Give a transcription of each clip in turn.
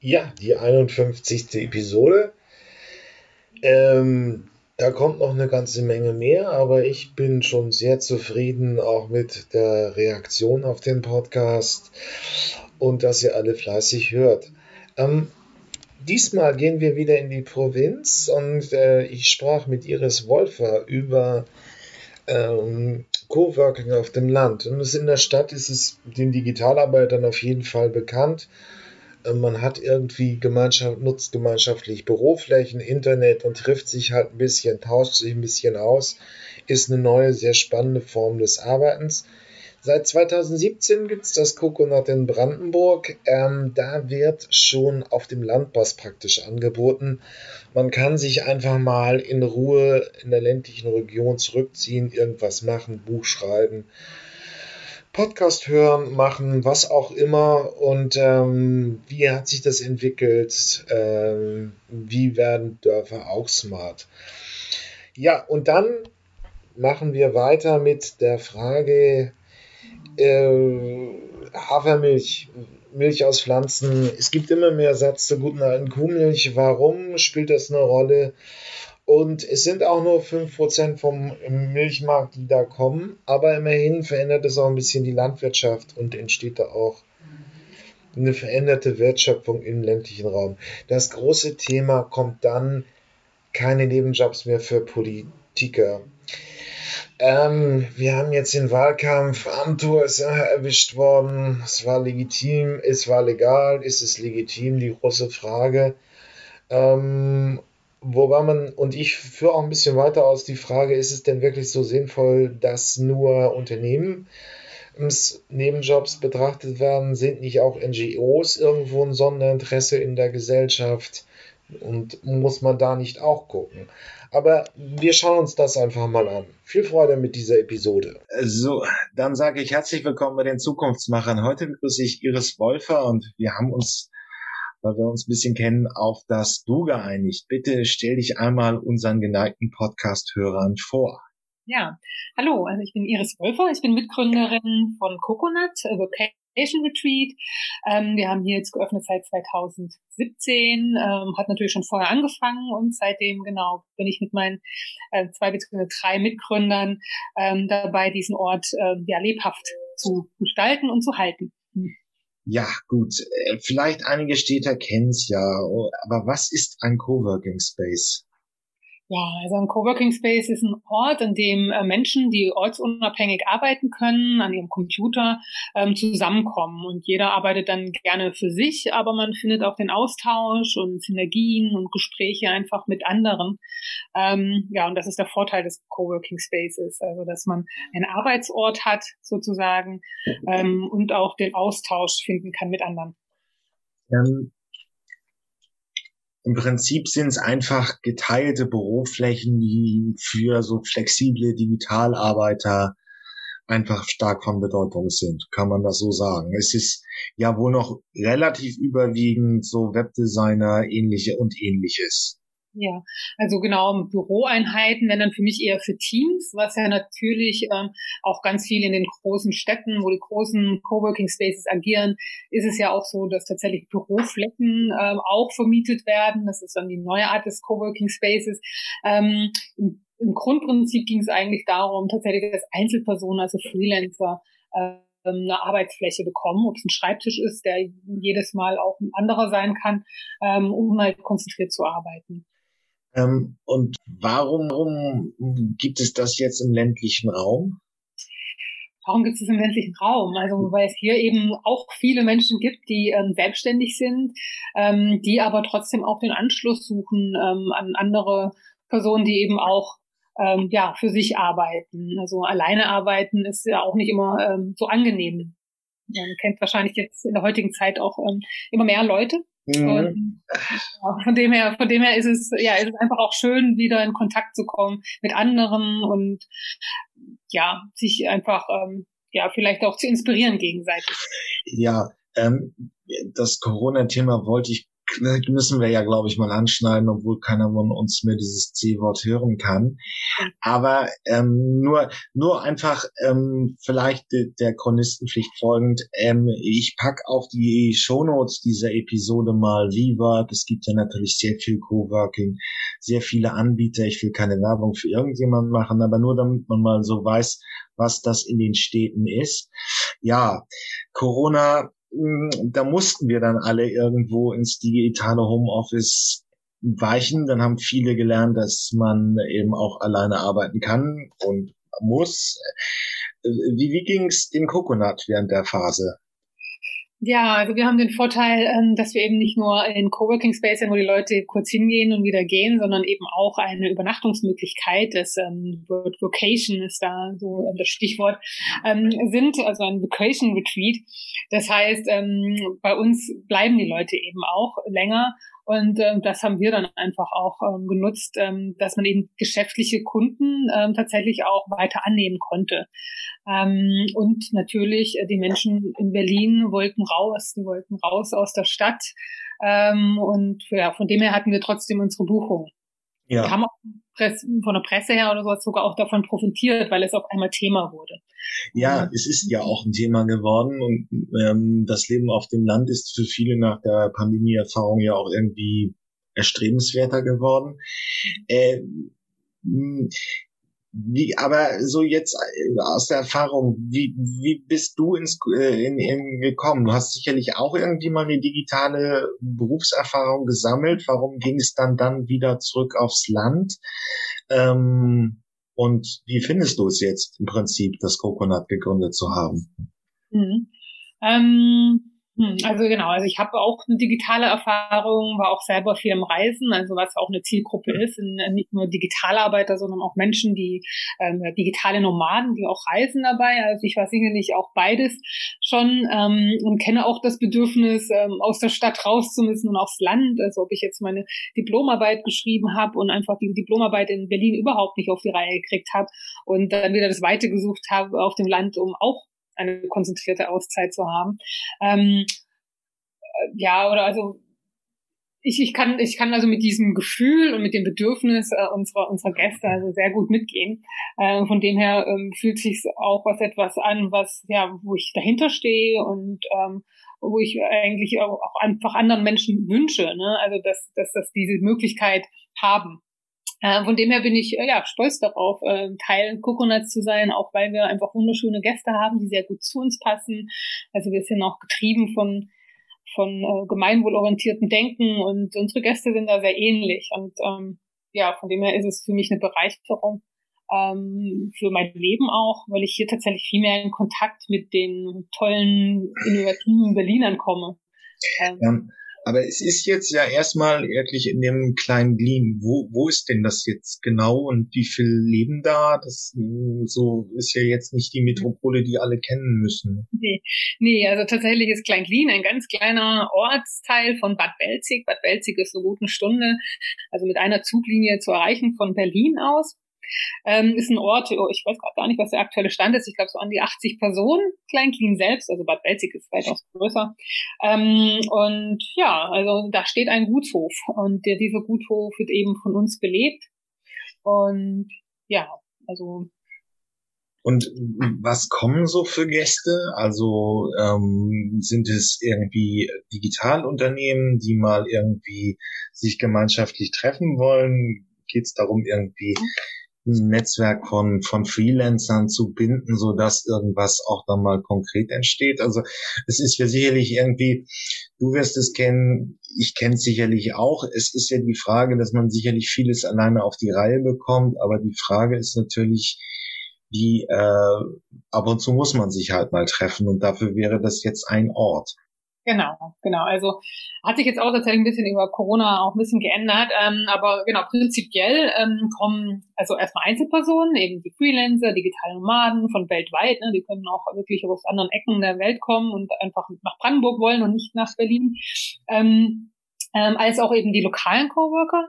Ja, die 51. Episode. Ähm, da kommt noch eine ganze Menge mehr, aber ich bin schon sehr zufrieden auch mit der Reaktion auf den Podcast und dass ihr alle fleißig hört. Ähm, diesmal gehen wir wieder in die Provinz und äh, ich sprach mit Iris Wolfer über ähm, Coworking auf dem Land. Und in der Stadt ist es den Digitalarbeitern auf jeden Fall bekannt man hat irgendwie Gemeinschaft, nutzt gemeinschaftlich Büroflächen, Internet und trifft sich halt ein bisschen, tauscht sich ein bisschen aus, ist eine neue, sehr spannende Form des Arbeitens. Seit 2017 gibt es das Coconut in Brandenburg. Ähm, da wird schon auf dem Landpass praktisch angeboten. Man kann sich einfach mal in Ruhe in der ländlichen Region zurückziehen, irgendwas machen, Buch schreiben, Podcast hören, machen, was auch immer. Und ähm, wie hat sich das entwickelt? Ähm, wie werden Dörfer auch smart? Ja, und dann machen wir weiter mit der Frage äh, Hafermilch, Milch aus Pflanzen. Es gibt immer mehr Satz zur guten alten Kuhmilch. Warum spielt das eine Rolle? Und es sind auch nur 5% vom Milchmarkt, die da kommen. Aber immerhin verändert es auch ein bisschen die Landwirtschaft und entsteht da auch eine veränderte Wertschöpfung im ländlichen Raum. Das große Thema kommt dann keine Nebenjobs mehr für Politiker. Ähm, wir haben jetzt den Wahlkampf. Amtor ist erwischt worden. Es war legitim, es war legal, ist es legitim? Die große Frage. Ähm, Wobei man, und ich führe auch ein bisschen weiter aus die Frage, ist es denn wirklich so sinnvoll, dass nur Unternehmen Nebenjobs betrachtet werden? Sind nicht auch NGOs irgendwo ein Sonderinteresse in der Gesellschaft? Und muss man da nicht auch gucken? Aber wir schauen uns das einfach mal an. Viel Freude mit dieser Episode. So, dann sage ich herzlich willkommen bei den Zukunftsmachern. Heute begrüße ich Iris Wolfer und wir haben uns weil wir uns ein bisschen kennen, auf das Du geeinigt. Bitte stell dich einmal unseren geneigten Podcast-Hörern vor. Ja, hallo, also ich bin Iris Wolfer, ich bin Mitgründerin von Coconut Vocation Retreat. Ähm, wir haben hier jetzt geöffnet seit 2017, ähm, hat natürlich schon vorher angefangen und seitdem genau bin ich mit meinen äh, zwei bzw. drei Mitgründern ähm, dabei, diesen Ort äh, ja lebhaft zu gestalten und zu halten. Ja, gut. Äh, vielleicht einige Städte kennen es ja, aber was ist ein Coworking Space? Ja, also ein Coworking Space ist ein Ort, an dem äh, Menschen, die ortsunabhängig arbeiten können, an ihrem Computer ähm, zusammenkommen. Und jeder arbeitet dann gerne für sich, aber man findet auch den Austausch und Synergien und Gespräche einfach mit anderen. Ähm, ja, und das ist der Vorteil des Coworking Spaces, also dass man einen Arbeitsort hat sozusagen ähm, und auch den Austausch finden kann mit anderen. Ähm, im Prinzip sind es einfach geteilte Büroflächen, die für so flexible Digitalarbeiter einfach stark von Bedeutung sind, kann man das so sagen. Es ist ja wohl noch relativ überwiegend so Webdesigner ähnliche und ähnliches. Ja, also genau, Büroeinheiten wenn dann für mich eher für Teams, was ja natürlich ähm, auch ganz viel in den großen Städten, wo die großen Coworking Spaces agieren, ist es ja auch so, dass tatsächlich Büroflächen ähm, auch vermietet werden. Das ist dann die neue Art des Coworking Spaces. Ähm, im, im, Grundprinzip ging es eigentlich darum, tatsächlich, dass Einzelpersonen, also Freelancer, äh, eine Arbeitsfläche bekommen, ob es ein Schreibtisch ist, der jedes Mal auch ein anderer sein kann, ähm, um halt konzentriert zu arbeiten. Ähm, und warum, warum gibt es das jetzt im ländlichen Raum? Warum gibt es das im ländlichen Raum? Also weil es hier eben auch viele Menschen gibt, die ähm, selbstständig sind, ähm, die aber trotzdem auch den Anschluss suchen ähm, an andere Personen, die eben auch ähm, ja für sich arbeiten. Also alleine arbeiten ist ja auch nicht immer ähm, so angenehm. Man kennt wahrscheinlich jetzt in der heutigen Zeit auch ähm, immer mehr Leute, Mhm. Und ja, von dem her, von dem her ist es, ja, ist es einfach auch schön, wieder in Kontakt zu kommen mit anderen und ja, sich einfach, ähm, ja, vielleicht auch zu inspirieren gegenseitig. Ja, ähm, das Corona-Thema wollte ich müssen wir ja, glaube ich, mal anschneiden, obwohl keiner von uns mehr dieses C-Wort hören kann. Aber ähm, nur, nur einfach ähm, vielleicht der Chronistenpflicht folgend. Ähm, ich pack auf die Shownotes dieser Episode mal V-Work. Es gibt ja natürlich sehr viel Coworking, sehr viele Anbieter. Ich will keine Werbung für irgendjemanden machen, aber nur damit man mal so weiß, was das in den Städten ist. Ja, Corona da mussten wir dann alle irgendwo ins digitale Homeoffice weichen. Dann haben viele gelernt, dass man eben auch alleine arbeiten kann und muss. Wie, wie ging es dem Coconut während der Phase? Ja, also wir haben den Vorteil, ähm, dass wir eben nicht nur in Coworking Space sind, wo die Leute kurz hingehen und wieder gehen, sondern eben auch eine Übernachtungsmöglichkeit, das ähm, Word Vocation ist da so äh, das Stichwort, ähm, sind, also ein Vacation Retreat. Das heißt, bei uns bleiben die Leute eben auch länger und ähm, das haben wir dann einfach auch ähm, genutzt, ähm, dass man eben geschäftliche Kunden ähm, tatsächlich auch weiter annehmen konnte. Ähm, und natürlich äh, die Menschen in Berlin wollten raus, die wollten raus aus der Stadt. Ähm, und ja, von dem her hatten wir trotzdem unsere Buchung. Ja. Wir haben auch von der Presse her oder sowas sogar auch davon profitiert, weil es auf einmal Thema wurde. Ja, es ist ja auch ein Thema geworden und ähm, das Leben auf dem Land ist für viele nach der Pandemie-Erfahrung ja auch irgendwie erstrebenswerter geworden. Äh, wie, aber so jetzt äh, aus der Erfahrung, wie, wie bist du ins, äh, in, in gekommen? Du hast sicherlich auch irgendwie mal eine digitale Berufserfahrung gesammelt. Warum ging es dann dann wieder zurück aufs Land? Ähm, und wie findest du es jetzt im Prinzip, das Coconut gegründet zu haben? Mhm. Ähm hm, also genau, also ich habe auch eine digitale Erfahrung, war auch selber viel im Reisen, also was auch eine Zielgruppe ist, nicht nur Digitalarbeiter, sondern auch Menschen, die ähm, digitale Nomaden, die auch reisen dabei. Also ich war sicherlich auch beides schon ähm, und kenne auch das Bedürfnis, ähm, aus der Stadt raus zu müssen und aufs Land. Also ob ich jetzt meine Diplomarbeit geschrieben habe und einfach die Diplomarbeit in Berlin überhaupt nicht auf die Reihe gekriegt habe und dann wieder das Weite gesucht habe auf dem Land, um auch eine konzentrierte Auszeit zu haben. Ähm, äh, ja, oder also ich, ich kann ich kann also mit diesem Gefühl und mit dem Bedürfnis äh, unserer unserer Gäste also sehr gut mitgehen. Äh, von dem her ähm, fühlt sich auch was etwas an, was ja wo ich dahinter stehe und ähm, wo ich eigentlich auch, auch einfach anderen Menschen wünsche, ne? also dass dass dass diese Möglichkeit haben. Äh, von dem her bin ich äh, ja stolz darauf, äh, Teil Coconuts zu sein, auch weil wir einfach wunderschöne Gäste haben, die sehr gut zu uns passen. Also wir sind auch getrieben von von äh, gemeinwohlorientierten Denken und unsere Gäste sind da sehr ähnlich. Und ähm, ja, von dem her ist es für mich eine Bereicherung ähm, für mein Leben auch, weil ich hier tatsächlich viel mehr in Kontakt mit den tollen, innovativen Berlinern komme. Ähm, ja. Aber es ist jetzt ja erstmal wirklich in dem kleinen Glien. Wo, wo ist denn das jetzt genau und wie viel leben da? Das so ist ja jetzt nicht die Metropole, die alle kennen müssen. Nee, nee also tatsächlich ist Klein Glien ein ganz kleiner Ortsteil von Bad Belzig. Bad Belzig ist so gut eine Stunde, also mit einer Zuglinie zu erreichen von Berlin aus. Ähm, ist ein Ort, oh, ich weiß gerade gar nicht, was der aktuelle Stand ist. Ich glaube so an die 80 Personen. Kleinklin selbst, also Bad Belzig ist weitaus größer. Ähm, und ja, also da steht ein Gutshof und der, dieser Gutshof wird eben von uns belebt. Und ja, also und was kommen so für Gäste? Also ähm, sind es irgendwie Digitalunternehmen, die mal irgendwie sich gemeinschaftlich treffen wollen? Geht es darum, irgendwie ein Netzwerk von, von Freelancern zu binden, so dass irgendwas auch dann mal konkret entsteht. Also es ist ja sicherlich irgendwie, du wirst es kennen, ich kenne es sicherlich auch. Es ist ja die Frage, dass man sicherlich vieles alleine auf die Reihe bekommt, aber die Frage ist natürlich, wie äh, ab und zu muss man sich halt mal treffen und dafür wäre das jetzt ein Ort. Genau, genau. Also hat sich jetzt auch tatsächlich ein bisschen über Corona auch ein bisschen geändert. Ähm, aber genau, prinzipiell ähm, kommen also erstmal Einzelpersonen, eben die Freelancer, digitale Nomaden von weltweit. Ne, die können auch wirklich aus anderen Ecken der Welt kommen und einfach nach Brandenburg wollen und nicht nach Berlin. Ähm, ähm, als auch eben die lokalen Coworker.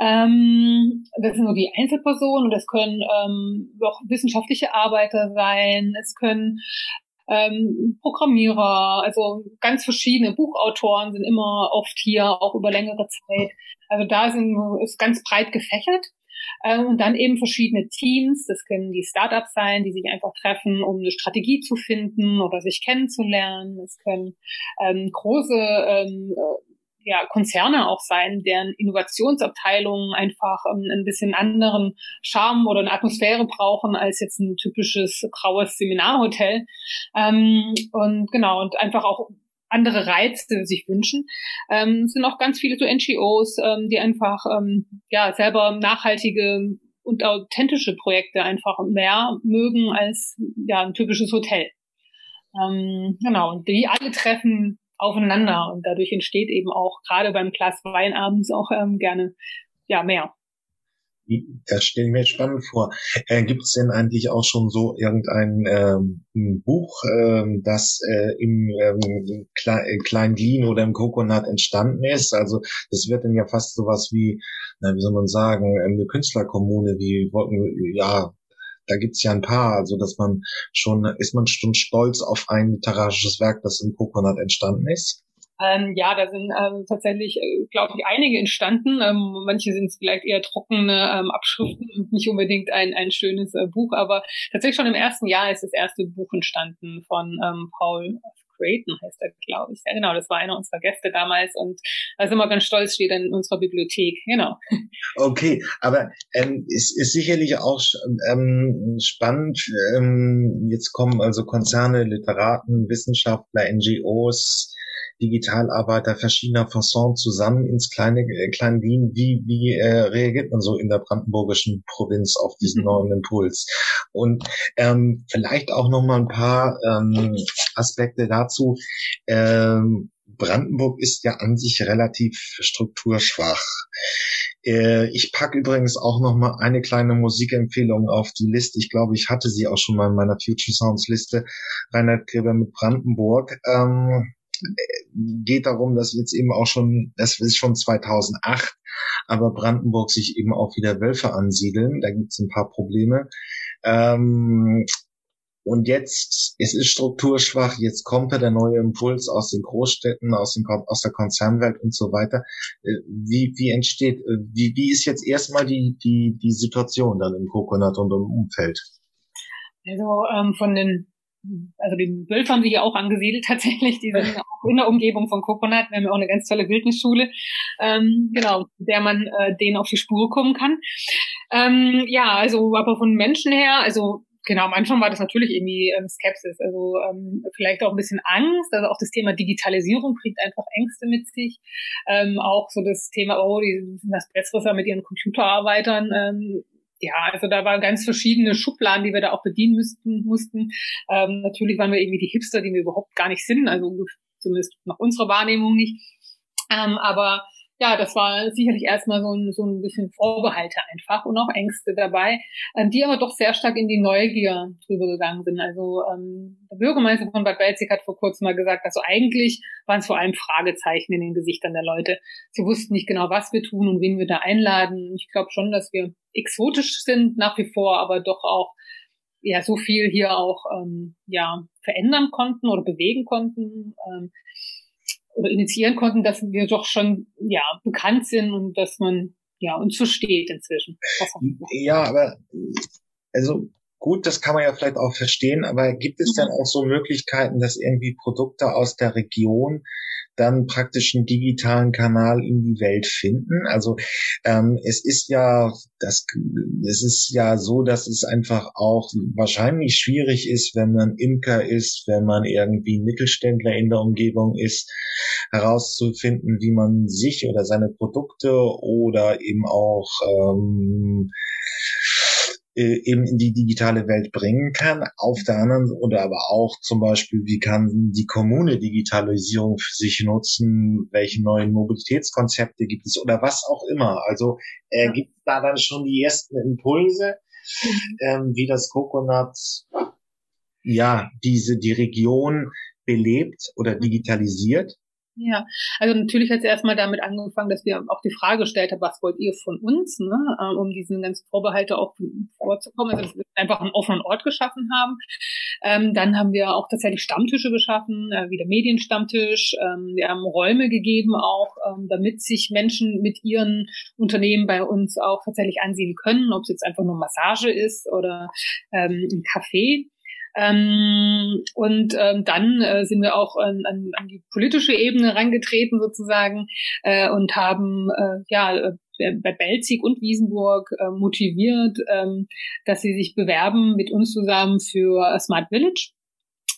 Ähm, das sind nur die Einzelpersonen und das können ähm, auch wissenschaftliche Arbeiter sein, es können ähm, Programmierer, also ganz verschiedene Buchautoren sind immer oft hier, auch über längere Zeit. Also da sind, ist ganz breit gefächert. Ähm, und dann eben verschiedene Teams, das können die Startups sein, die sich einfach treffen, um eine Strategie zu finden oder sich kennenzulernen. Es können ähm, große ähm, äh, ja, Konzerne auch sein, deren Innovationsabteilungen einfach ähm, ein bisschen anderen Charme oder eine Atmosphäre brauchen als jetzt ein typisches graues Seminarhotel. Ähm, und genau, und einfach auch andere Reize sich wünschen. Ähm, es sind auch ganz viele so NGOs, ähm, die einfach ähm, ja selber nachhaltige und authentische Projekte einfach mehr mögen als ja ein typisches Hotel. Ähm, genau, und die alle treffen aufeinander und dadurch entsteht eben auch gerade beim Glas Wein abends auch ähm, gerne ja mehr. Das stelle ich mir spannend vor. Äh, Gibt es denn eigentlich auch schon so irgendein ähm, Buch, ähm, das äh, im ähm, Kle äh, Klein oder im Coconut entstanden ist? Also das wird dann ja fast sowas wie, na, wie soll man sagen, eine Künstlerkommune, wie ja, da gibt's ja ein paar, also dass man schon, ist man schon stolz auf ein literarisches Werk, das im Coconut entstanden ist? Ähm, ja, da sind ähm, tatsächlich, äh, glaube ich, einige entstanden. Ähm, manche sind vielleicht eher trockene ähm, Abschriften und nicht unbedingt ein, ein schönes äh, Buch, aber tatsächlich schon im ersten Jahr ist das erste Buch entstanden von ähm, Paul Creighton heißt er, glaube ich. Ja, genau, das war einer unserer Gäste damals und da sind wir ganz stolz, steht in unserer Bibliothek, genau. Okay, aber ähm, ist, ist sicherlich auch ähm, spannend. Ähm, jetzt kommen also Konzerne, Literaten, Wissenschaftler, NGOs, Digitalarbeiter verschiedener Fasson zusammen ins kleine äh, kleine Wien. Wie, wie äh, reagiert man so in der brandenburgischen Provinz auf diesen mhm. neuen Impuls? Und ähm, vielleicht auch noch mal ein paar ähm, Aspekte dazu. Ähm, Brandenburg ist ja an sich relativ strukturschwach. Äh, ich packe übrigens auch noch mal eine kleine Musikempfehlung auf die Liste. Ich glaube, ich hatte sie auch schon mal in meiner Future Sounds Liste. Reinhard Gräber mit Brandenburg. Ähm, geht darum, dass jetzt eben auch schon, das ist schon 2008, aber Brandenburg sich eben auch wieder Wölfe ansiedeln. Da gibt es ein paar Probleme. Ähm, und jetzt, es ist strukturschwach, jetzt kommt da der neue Impuls aus den Großstädten, aus, den, aus der Konzernwelt und so weiter. Äh, wie, wie entsteht, äh, wie, wie ist jetzt erstmal die, die, die Situation dann im Coconut und im Umfeld? Also ähm, von den also die Wölfe haben sich ja auch angesiedelt tatsächlich, die sind auch in der Umgebung von Coconut. Wir haben ja auch eine ganz tolle Wildnisschule, ähm, genau, der man äh, denen auf die Spur kommen kann. Ähm, ja, also aber von Menschen her, also genau, am Anfang war das natürlich irgendwie ähm, Skepsis, also ähm, vielleicht auch ein bisschen Angst, also auch das Thema Digitalisierung bringt einfach Ängste mit sich, ähm, auch so das Thema, oh, die sind das Besseres mit ihren Computerarbeitern, ähm, ja, also da waren ganz verschiedene Schubladen, die wir da auch bedienen müssten, mussten. Ähm, natürlich waren wir irgendwie die Hipster, die wir überhaupt gar nicht sind, also zumindest nach unserer Wahrnehmung nicht. Ähm, aber ja, das war sicherlich erstmal so ein, so ein bisschen Vorbehalte einfach und auch Ängste dabei, ähm, die aber doch sehr stark in die Neugier drüber gegangen sind. Also ähm, der Bürgermeister von Bad Belzig hat vor kurzem mal gesagt, also eigentlich waren es vor allem Fragezeichen in den Gesichtern der Leute. Sie wussten nicht genau, was wir tun und wen wir da einladen. Ich glaube schon, dass wir exotisch sind nach wie vor, aber doch auch ja so viel hier auch ähm, ja verändern konnten oder bewegen konnten. Ähm, oder initiieren konnten, dass wir doch schon ja bekannt sind und dass man ja uns versteht inzwischen. Ja, aber also gut, das kann man ja vielleicht auch verstehen, aber gibt es mhm. dann auch so Möglichkeiten, dass irgendwie Produkte aus der Region dann praktisch einen digitalen Kanal in die Welt finden. Also ähm, es ist ja, das, es ist ja so, dass es einfach auch wahrscheinlich schwierig ist, wenn man Imker ist, wenn man irgendwie Mittelständler in der Umgebung ist, herauszufinden, wie man sich oder seine Produkte oder eben auch ähm, äh, eben in die digitale Welt bringen kann. Auf der anderen oder aber auch zum Beispiel, wie kann die Kommune Digitalisierung für sich nutzen? Welche neuen Mobilitätskonzepte gibt es oder was auch immer? Also äh, gibt da dann schon die ersten Impulse, mhm. ähm, wie das Coconut ja diese die Region belebt oder digitalisiert? Ja, also natürlich hat es erstmal damit angefangen, dass wir auch die Frage gestellt haben, was wollt ihr von uns, ne, ähm, um diesen ganzen Vorbehalte auch vorzukommen, also dass wir einfach einen offenen Ort geschaffen haben. Ähm, dann haben wir auch tatsächlich Stammtische geschaffen, äh, wie der Medienstammtisch. Ähm, wir haben Räume gegeben auch, ähm, damit sich Menschen mit ihren Unternehmen bei uns auch tatsächlich ansehen können, ob es jetzt einfach nur Massage ist oder ähm, ein Café. Ähm, und ähm, dann äh, sind wir auch an, an, an die politische Ebene rangetreten sozusagen äh, und haben äh, ja äh, bei Belzig und Wiesenburg äh, motiviert, ähm, dass sie sich bewerben mit uns zusammen für Smart Village.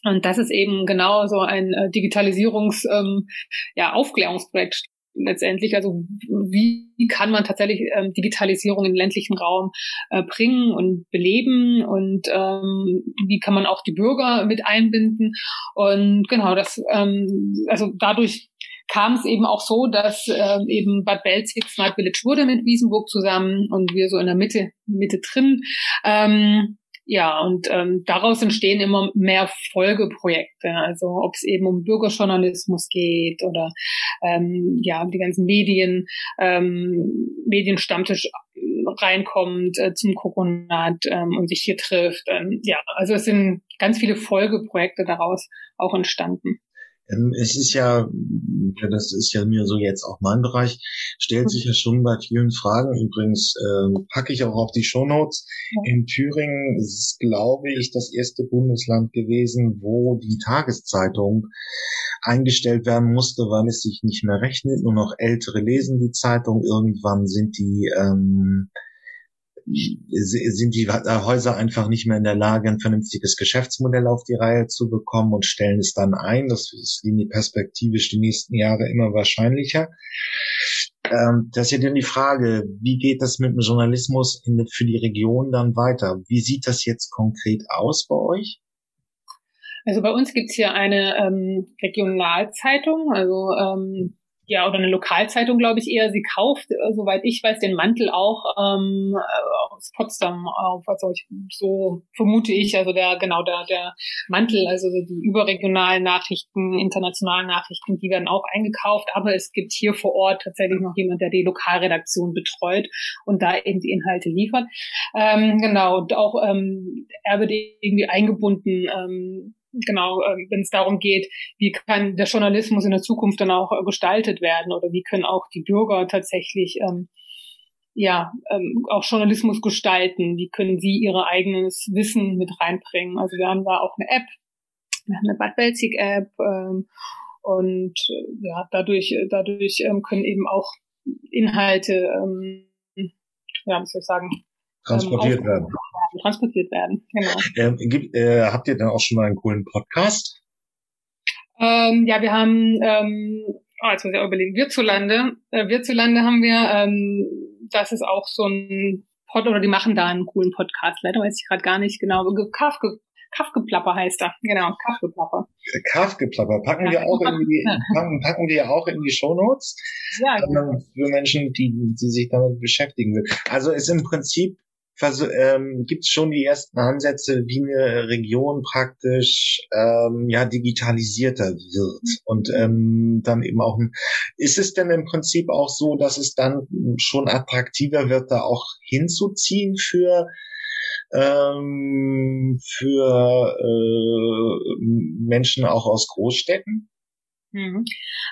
Und das ist eben genau so ein äh, Digitalisierungs-, ähm, ja, Aufklärungsprojekt letztendlich, also wie kann man tatsächlich ähm, Digitalisierung im ländlichen Raum äh, bringen und beleben und ähm, wie kann man auch die Bürger mit einbinden und genau das, ähm, also dadurch kam es eben auch so, dass äh, eben Bad Belzig Smart Village wurde mit Wiesenburg zusammen und wir so in der Mitte Mitte drin. Ähm, ja, und ähm, daraus entstehen immer mehr Folgeprojekte. Also ob es eben um Bürgerjournalismus geht oder ähm, ja, die ganzen Medien, ähm, Medienstammtisch reinkommt äh, zum Kokonat ähm, und sich hier trifft. Ähm, ja, also es sind ganz viele Folgeprojekte daraus auch entstanden. Ähm, es ist ja, ja, das ist ja mir so jetzt auch mein Bereich, stellt sich ja schon bei vielen Fragen. Übrigens äh, packe ich auch auf die Shownotes. Ja. In Thüringen ist, glaube ich, das erste Bundesland gewesen, wo die Tageszeitung eingestellt werden musste, weil es sich nicht mehr rechnet. Nur noch Ältere lesen die Zeitung. Irgendwann sind die ähm, sind die Häuser einfach nicht mehr in der Lage, ein vernünftiges Geschäftsmodell auf die Reihe zu bekommen und stellen es dann ein. Das ist die perspektivisch die nächsten Jahre immer wahrscheinlicher. Ähm, das ist ja dann die Frage, wie geht das mit dem Journalismus in, für die Region dann weiter? Wie sieht das jetzt konkret aus bei euch? Also bei uns gibt's hier eine ähm, Regionalzeitung, also ähm, ja, oder eine Lokalzeitung, glaube ich, eher. Sie kauft, äh, soweit ich weiß, den Mantel auch ähm, äh, aus Potsdam auf. Also ich, so vermute ich, also der, genau, der, der Mantel, also die überregionalen Nachrichten, internationalen Nachrichten, die werden auch eingekauft. Aber es gibt hier vor Ort tatsächlich noch jemand, der die Lokalredaktion betreut und da eben die Inhalte liefert. Ähm, genau, und auch ähm, er wird irgendwie eingebunden ähm, genau, äh, wenn es darum geht, wie kann der Journalismus in der Zukunft dann auch äh, gestaltet werden oder wie können auch die Bürger tatsächlich ähm, ja ähm, auch Journalismus gestalten, wie können sie ihr eigenes Wissen mit reinbringen. Also wir haben da auch eine App, wir haben eine Bad Belzig App ähm, und äh, ja dadurch dadurch ähm, können eben auch Inhalte ähm, ja, wie soll ich sagen, transportiert ähm, werden transportiert werden. Genau. Ähm, gibt, äh, habt ihr dann auch schon mal einen coolen Podcast? Ähm, ja, wir haben, ähm, oh, jetzt muss ich auch überlegen, Wirzulande. Äh, Wirzulande haben wir, ähm, das ist auch so ein Pod, oder die machen da einen coolen Podcast. Leider weiß ich gerade gar nicht genau. Kafke, Kaffgeplapper heißt er. Genau, Kaffgeplapper. Kaffgeplapper. Packen ja, wir auch in die, packen, packen wir auch in die Shownotes. Ja, genau. Für Menschen, die, die sich damit beschäftigen will. Also ist im Prinzip ähm, gibt es schon die ersten Ansätze, wie eine Region praktisch ähm, ja digitalisierter wird und ähm, dann eben auch ist es denn im Prinzip auch so, dass es dann schon attraktiver wird, da auch hinzuziehen für ähm, für äh, Menschen auch aus Großstädten? Mhm.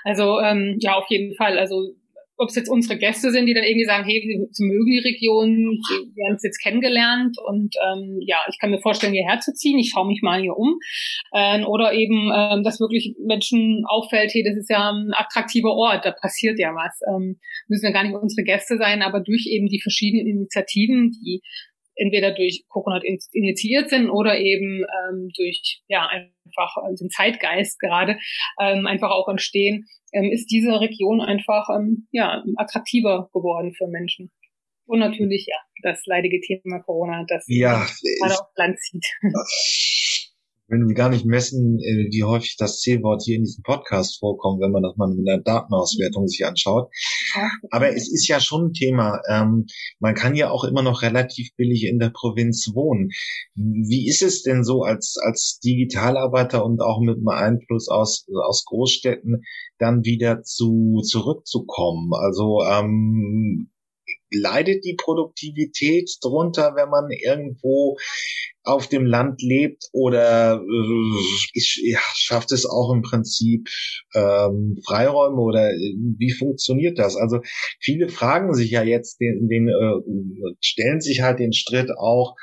Also ähm, ja, auf jeden Fall. Also ob es jetzt unsere Gäste sind, die dann irgendwie sagen, hey, sie mögen die Region, wir haben es jetzt kennengelernt und ähm, ja, ich kann mir vorstellen, hierher zu ziehen, ich schaue mich mal hier um. Ähm, oder eben, ähm, dass wirklich Menschen auffällt, hey, das ist ja ein attraktiver Ort, da passiert ja was. Ähm, müssen ja gar nicht unsere Gäste sein, aber durch eben die verschiedenen Initiativen, die entweder durch Coconut initiiert sind oder eben ähm, durch ja einfach den Zeitgeist gerade ähm, einfach auch entstehen, ähm, ist diese Region einfach ähm, ja attraktiver geworden für Menschen. Und natürlich ja das leidige Thema Corona, das ja, gerade aufs Land zieht. Wenn wir gar nicht messen, äh, wie häufig das C-Wort hier in diesem Podcast vorkommt, wenn man das mal mit einer Datenauswertung sich anschaut. Aber es ist ja schon ein Thema. Ähm, man kann ja auch immer noch relativ billig in der Provinz wohnen. Wie ist es denn so als, als Digitalarbeiter und auch mit einem Einfluss aus, aus Großstädten dann wieder zu, zurückzukommen? Also, ähm, leidet die Produktivität drunter, wenn man irgendwo auf dem Land lebt oder äh, ich, ja, schafft es auch im Prinzip ähm, Freiräume oder äh, wie funktioniert das? Also viele fragen sich ja jetzt den, den äh, stellen sich halt den Stritt auch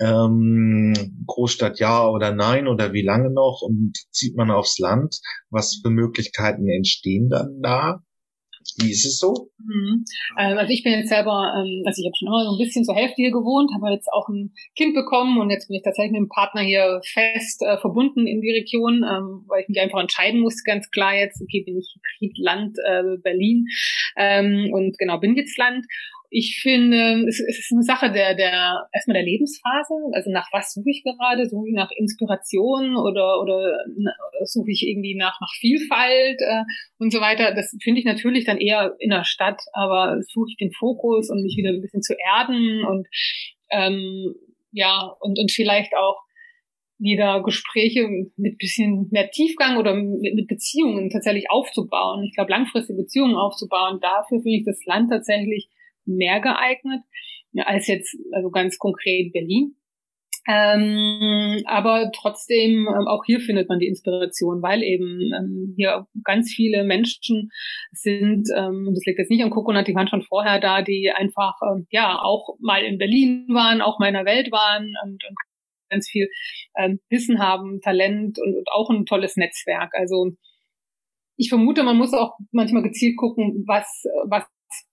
ähm, Großstadt ja oder nein oder wie lange noch und zieht man aufs Land? Was für Möglichkeiten entstehen dann da? Wie ist es so? Mhm. Ähm, also ich bin jetzt selber, ähm, also ich habe schon immer so ein bisschen zur Hälfte hier gewohnt, habe jetzt auch ein Kind bekommen und jetzt bin ich tatsächlich mit dem Partner hier fest äh, verbunden in die Region, ähm, weil ich mich einfach entscheiden musste, ganz klar jetzt, okay, bin ich Hybrid Land äh, Berlin ähm, und genau, bin jetzt Land ich finde, es, es ist eine Sache der, der, erstmal der Lebensphase. Also nach was suche ich gerade? Suche ich nach Inspiration oder, oder suche ich irgendwie nach, nach Vielfalt äh, und so weiter? Das finde ich natürlich dann eher in der Stadt, aber suche ich den Fokus und mich wieder ein bisschen zu erden und, ähm, ja, und, und vielleicht auch wieder Gespräche mit bisschen mehr Tiefgang oder mit, mit Beziehungen tatsächlich aufzubauen. Ich glaube, langfristige Beziehungen aufzubauen, dafür finde ich das Land tatsächlich mehr geeignet als jetzt, also ganz konkret Berlin. Ähm, aber trotzdem, ähm, auch hier findet man die Inspiration, weil eben ähm, hier ganz viele Menschen sind, ähm, das liegt jetzt nicht am Coconut, die waren schon vorher da, die einfach ähm, ja auch mal in Berlin waren, auch mal in der Welt waren und, und ganz viel ähm, Wissen haben, Talent und, und auch ein tolles Netzwerk. Also ich vermute, man muss auch manchmal gezielt gucken, was, was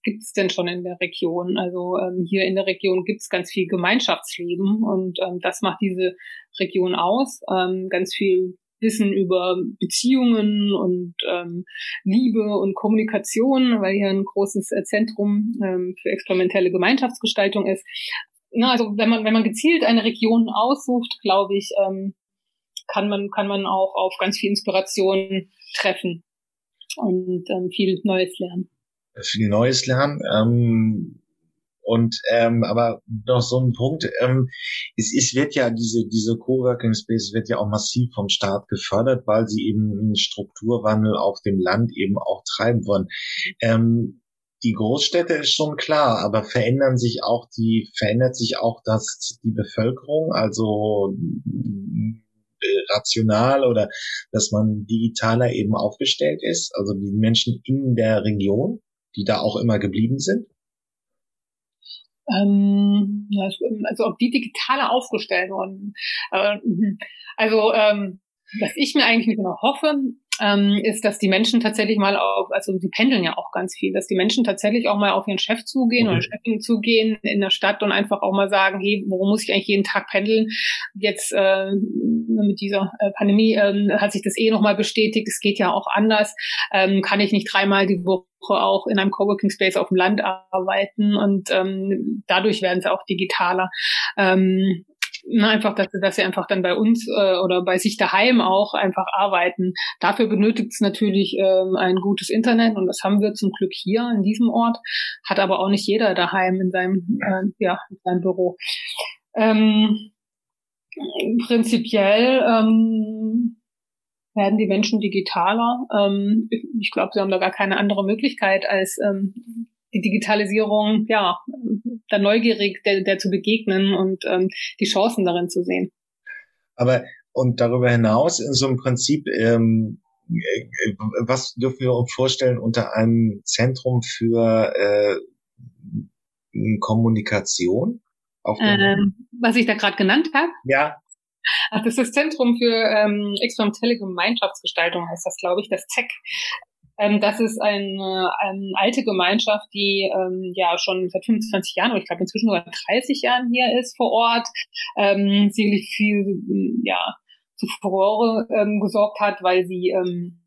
gibt's denn schon in der Region? Also ähm, hier in der Region gibt's ganz viel Gemeinschaftsleben und ähm, das macht diese Region aus. Ähm, ganz viel Wissen über Beziehungen und ähm, Liebe und Kommunikation, weil hier ein großes äh, Zentrum ähm, für experimentelle Gemeinschaftsgestaltung ist. Na, also wenn man wenn man gezielt eine Region aussucht, glaube ich, ähm, kann man kann man auch auf ganz viel Inspiration treffen und ähm, viel Neues lernen viel Neues lernen. Ähm, und ähm, aber noch so ein Punkt, ähm, es, es wird ja diese diese Coworking Space wird ja auch massiv vom Staat gefördert, weil sie eben einen Strukturwandel auf dem Land eben auch treiben wollen. Ähm, die Großstädte ist schon klar, aber verändern sich auch die verändert sich auch das die Bevölkerung, also äh, rational oder dass man digitaler eben aufgestellt ist, also die Menschen in der Region die da auch immer geblieben sind? Ähm, also ob die digitaler aufgestellt wurden. Äh, mhm. also ähm, was ich mir eigentlich noch hoffe, ähm, ist, dass die Menschen tatsächlich mal auf, also die pendeln ja auch ganz viel, dass die Menschen tatsächlich auch mal auf ihren Chef zugehen okay. oder Chefin zugehen in der Stadt und einfach auch mal sagen, hey, worum muss ich eigentlich jeden Tag pendeln? Jetzt äh, mit dieser äh, Pandemie äh, hat sich das eh nochmal bestätigt, es geht ja auch anders. Ähm, kann ich nicht dreimal die Woche auch in einem Coworking Space auf dem Land arbeiten und ähm, dadurch werden sie auch digitaler. Ähm, na, einfach, dass, dass sie einfach dann bei uns äh, oder bei sich daheim auch einfach arbeiten. Dafür benötigt es natürlich ähm, ein gutes Internet und das haben wir zum Glück hier in diesem Ort, hat aber auch nicht jeder daheim in seinem, äh, ja, in seinem Büro. Ähm, prinzipiell ähm, werden die Menschen digitaler. Ähm, ich glaube, sie haben da gar keine andere Möglichkeit, als ähm, die Digitalisierung, ja, da neugierig der, der zu begegnen und ähm, die Chancen darin zu sehen. Aber und darüber hinaus in so einem Prinzip, ähm, äh, was dürfen wir uns vorstellen unter einem Zentrum für äh, Kommunikation? Ähm, was ich da gerade genannt habe? Ja. Ach, das ist das Zentrum für ähm, experimentelle Gemeinschaftsgestaltung, heißt das, glaube ich, das ZEC. Ähm, das ist eine, eine alte Gemeinschaft, die ähm, ja schon seit 25 Jahren, oder ich glaube inzwischen sogar 30 Jahren hier ist vor Ort, ähm, sicherlich viel ja, zu Furore ähm, gesorgt hat, weil sie ähm,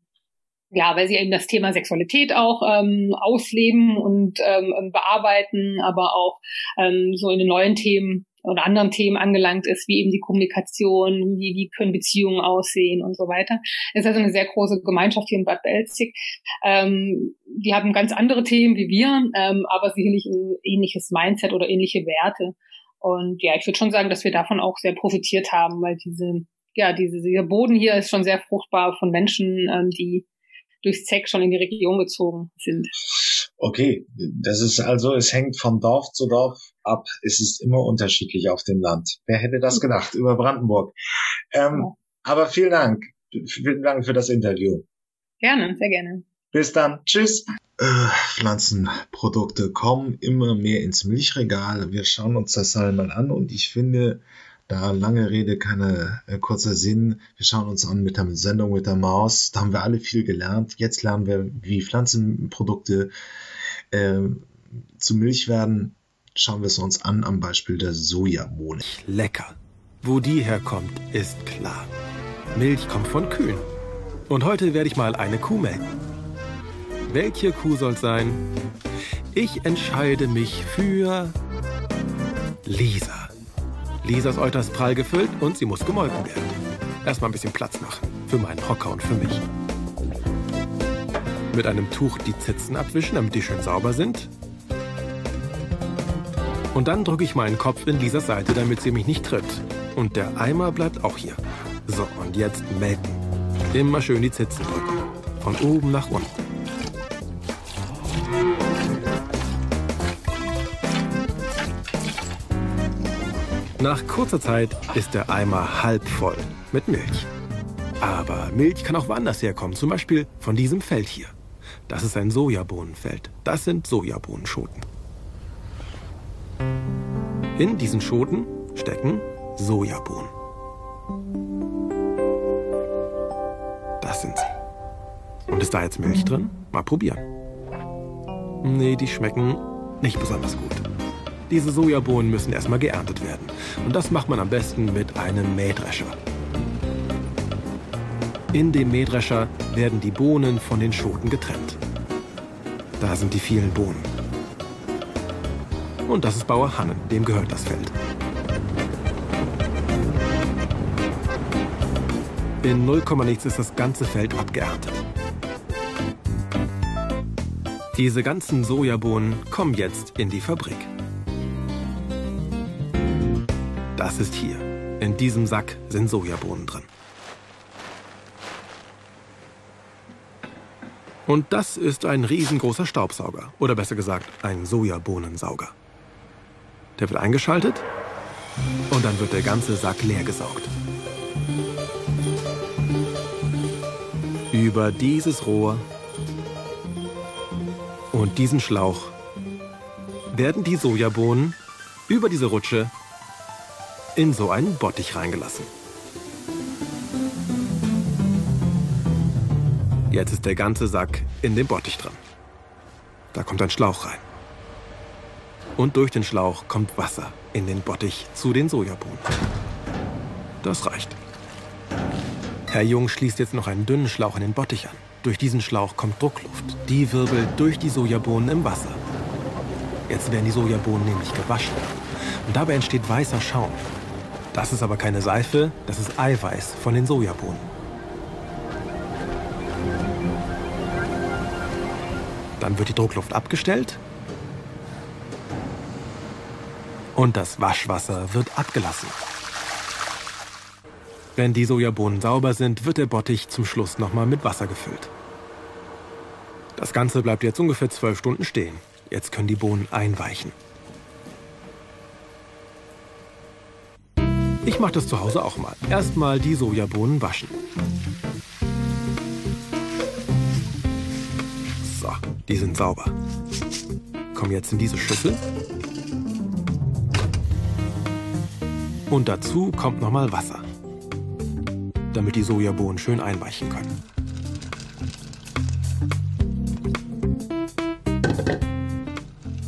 ja, weil sie eben das Thema Sexualität auch ähm, ausleben und ähm, bearbeiten, aber auch ähm, so in den neuen Themen oder anderen Themen angelangt ist, wie eben die Kommunikation, wie, wie können Beziehungen aussehen und so weiter. Es ist also eine sehr große Gemeinschaft hier in Bad Belzig. Ähm, die haben ganz andere Themen wie wir, ähm, aber sicherlich ein ähnliches Mindset oder ähnliche Werte. Und ja, ich würde schon sagen, dass wir davon auch sehr profitiert haben, weil diese, ja, diese, dieser Boden hier ist schon sehr fruchtbar von Menschen, ähm, die durchs ZEC schon in die Region gezogen sind. Okay, das ist also, es hängt von Dorf zu Dorf ab. Es ist immer unterschiedlich auf dem Land. Wer hätte das gedacht über Brandenburg? Ähm, ja. Aber vielen Dank. Vielen Dank für das Interview. Gerne, sehr gerne. Bis dann. Tschüss. Äh, Pflanzenprodukte kommen immer mehr ins Milchregal. Wir schauen uns das einmal an und ich finde, da lange Rede, keine äh, kurzer Sinn. Wir schauen uns an mit der Sendung mit der Maus. Da haben wir alle viel gelernt. Jetzt lernen wir, wie Pflanzenprodukte äh, zu Milch werden. Schauen wir es uns an am Beispiel der Sojabohne. Lecker. Wo die herkommt, ist klar. Milch kommt von Kühen. Und heute werde ich mal eine Kuh melken. Welche Kuh soll es sein? Ich entscheide mich für Lisa. Lisa ist äußerst prall gefüllt und sie muss gemolken werden. Erstmal ein bisschen Platz machen. Für meinen Hocker und für mich. Mit einem Tuch die Zitzen abwischen, damit die schön sauber sind. Und dann drücke ich meinen Kopf in Lisas Seite, damit sie mich nicht tritt. Und der Eimer bleibt auch hier. So, und jetzt melken. Immer schön die Zitzen drücken. Von oben nach unten. Nach kurzer Zeit ist der Eimer halb voll mit Milch. Aber Milch kann auch woanders herkommen, zum Beispiel von diesem Feld hier. Das ist ein Sojabohnenfeld. Das sind Sojabohnenschoten. In diesen Schoten stecken Sojabohnen. Das sind sie. Und ist da jetzt Milch drin? Mal probieren. Nee, die schmecken nicht besonders gut. Diese Sojabohnen müssen erstmal geerntet werden. Und das macht man am besten mit einem Mähdrescher. In dem Mähdrescher werden die Bohnen von den Schoten getrennt. Da sind die vielen Bohnen. Und das ist Bauer Hannen, dem gehört das Feld. In 0, nichts ist das ganze Feld abgeerntet. Diese ganzen Sojabohnen kommen jetzt in die Fabrik. Das ist hier. In diesem Sack sind Sojabohnen drin. Und das ist ein riesengroßer Staubsauger. Oder besser gesagt, ein Sojabohnensauger. Der wird eingeschaltet und dann wird der ganze Sack leer gesaugt. Über dieses Rohr und diesen Schlauch werden die Sojabohnen über diese Rutsche in so einen Bottich reingelassen. Jetzt ist der ganze Sack in dem Bottich drin. Da kommt ein Schlauch rein. Und durch den Schlauch kommt Wasser in den Bottich zu den Sojabohnen. Das reicht. Herr Jung schließt jetzt noch einen dünnen Schlauch in den Bottich an. Durch diesen Schlauch kommt Druckluft. Die wirbelt durch die Sojabohnen im Wasser. Jetzt werden die Sojabohnen nämlich gewaschen. Und dabei entsteht weißer Schaum. Das ist aber keine Seife, das ist Eiweiß von den Sojabohnen. Dann wird die Druckluft abgestellt und das Waschwasser wird abgelassen. Wenn die Sojabohnen sauber sind, wird der Bottich zum Schluss nochmal mit Wasser gefüllt. Das Ganze bleibt jetzt ungefähr zwölf Stunden stehen. Jetzt können die Bohnen einweichen. Ich mache das zu Hause auch mal. Erstmal die Sojabohnen waschen. So, die sind sauber. Kommen jetzt in diese Schüssel. Und dazu kommt nochmal Wasser, damit die Sojabohnen schön einweichen können.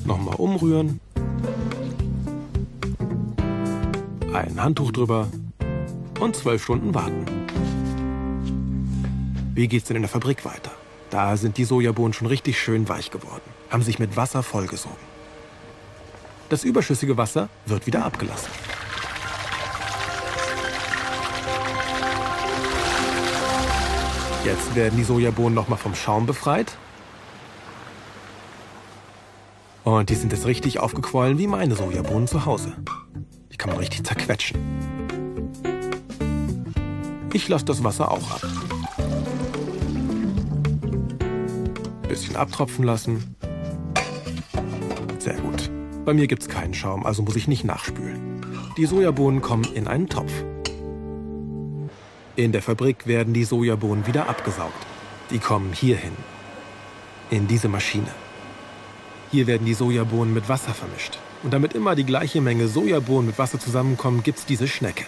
Nochmal umrühren ein Handtuch drüber und zwölf Stunden warten. Wie geht's denn in der Fabrik weiter? Da sind die Sojabohnen schon richtig schön weich geworden, haben sich mit Wasser vollgesogen. Das überschüssige Wasser wird wieder abgelassen. Jetzt werden die Sojabohnen nochmal vom Schaum befreit. Und die sind jetzt richtig aufgequollen wie meine Sojabohnen zu Hause. Die kann man richtig zerquetschen. Ich lasse das Wasser auch ab. Bisschen abtropfen lassen. Sehr gut. Bei mir gibt's keinen Schaum, also muss ich nicht nachspülen. Die Sojabohnen kommen in einen Topf. In der Fabrik werden die Sojabohnen wieder abgesaugt. Die kommen hierhin. In diese Maschine. Hier werden die Sojabohnen mit Wasser vermischt. Und damit immer die gleiche Menge Sojabohnen mit Wasser zusammenkommen, gibt's diese Schnecke.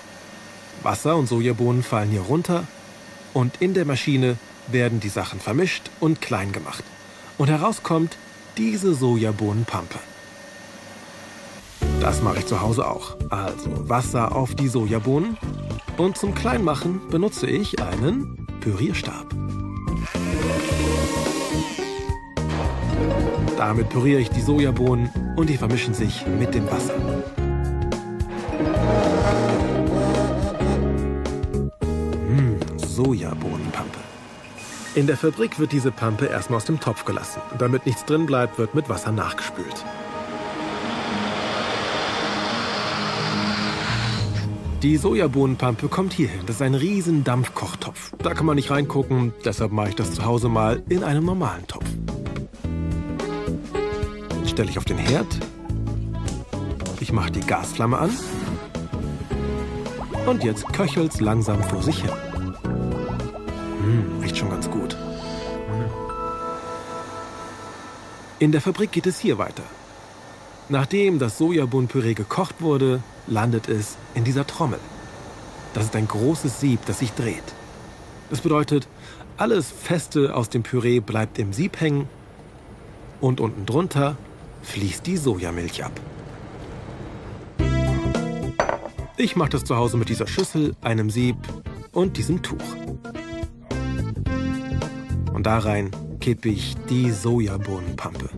Wasser und Sojabohnen fallen hier runter und in der Maschine werden die Sachen vermischt und klein gemacht. Und herauskommt diese Sojabohnenpampe. Das mache ich zu Hause auch. Also Wasser auf die Sojabohnen und zum Kleinmachen benutze ich einen Pürierstab. Damit püriere ich die Sojabohnen und die vermischen sich mit dem Wasser. Mmh, Sojabohnenpampe. In der Fabrik wird diese Pampe erstmal aus dem Topf gelassen. Damit nichts drin bleibt, wird mit Wasser nachgespült. Die Sojabohnenpampe kommt hierhin. Das ist ein riesen Dampfkochtopf. Da kann man nicht reingucken, deshalb mache ich das zu Hause mal in einem normalen Topf. Stelle ich auf den Herd. Ich mache die Gasflamme an. Und jetzt köchelt's langsam vor sich hin. Hm, riecht schon ganz gut. In der Fabrik geht es hier weiter. Nachdem das Sojabohnenpüree gekocht wurde, landet es in dieser Trommel. Das ist ein großes Sieb, das sich dreht. Das bedeutet, alles Feste aus dem Püree bleibt im Sieb hängen und unten drunter fließt die Sojamilch ab. Ich mache das zu Hause mit dieser Schüssel, einem Sieb und diesem Tuch. Und da rein kippe ich die Sojabohnenpampe.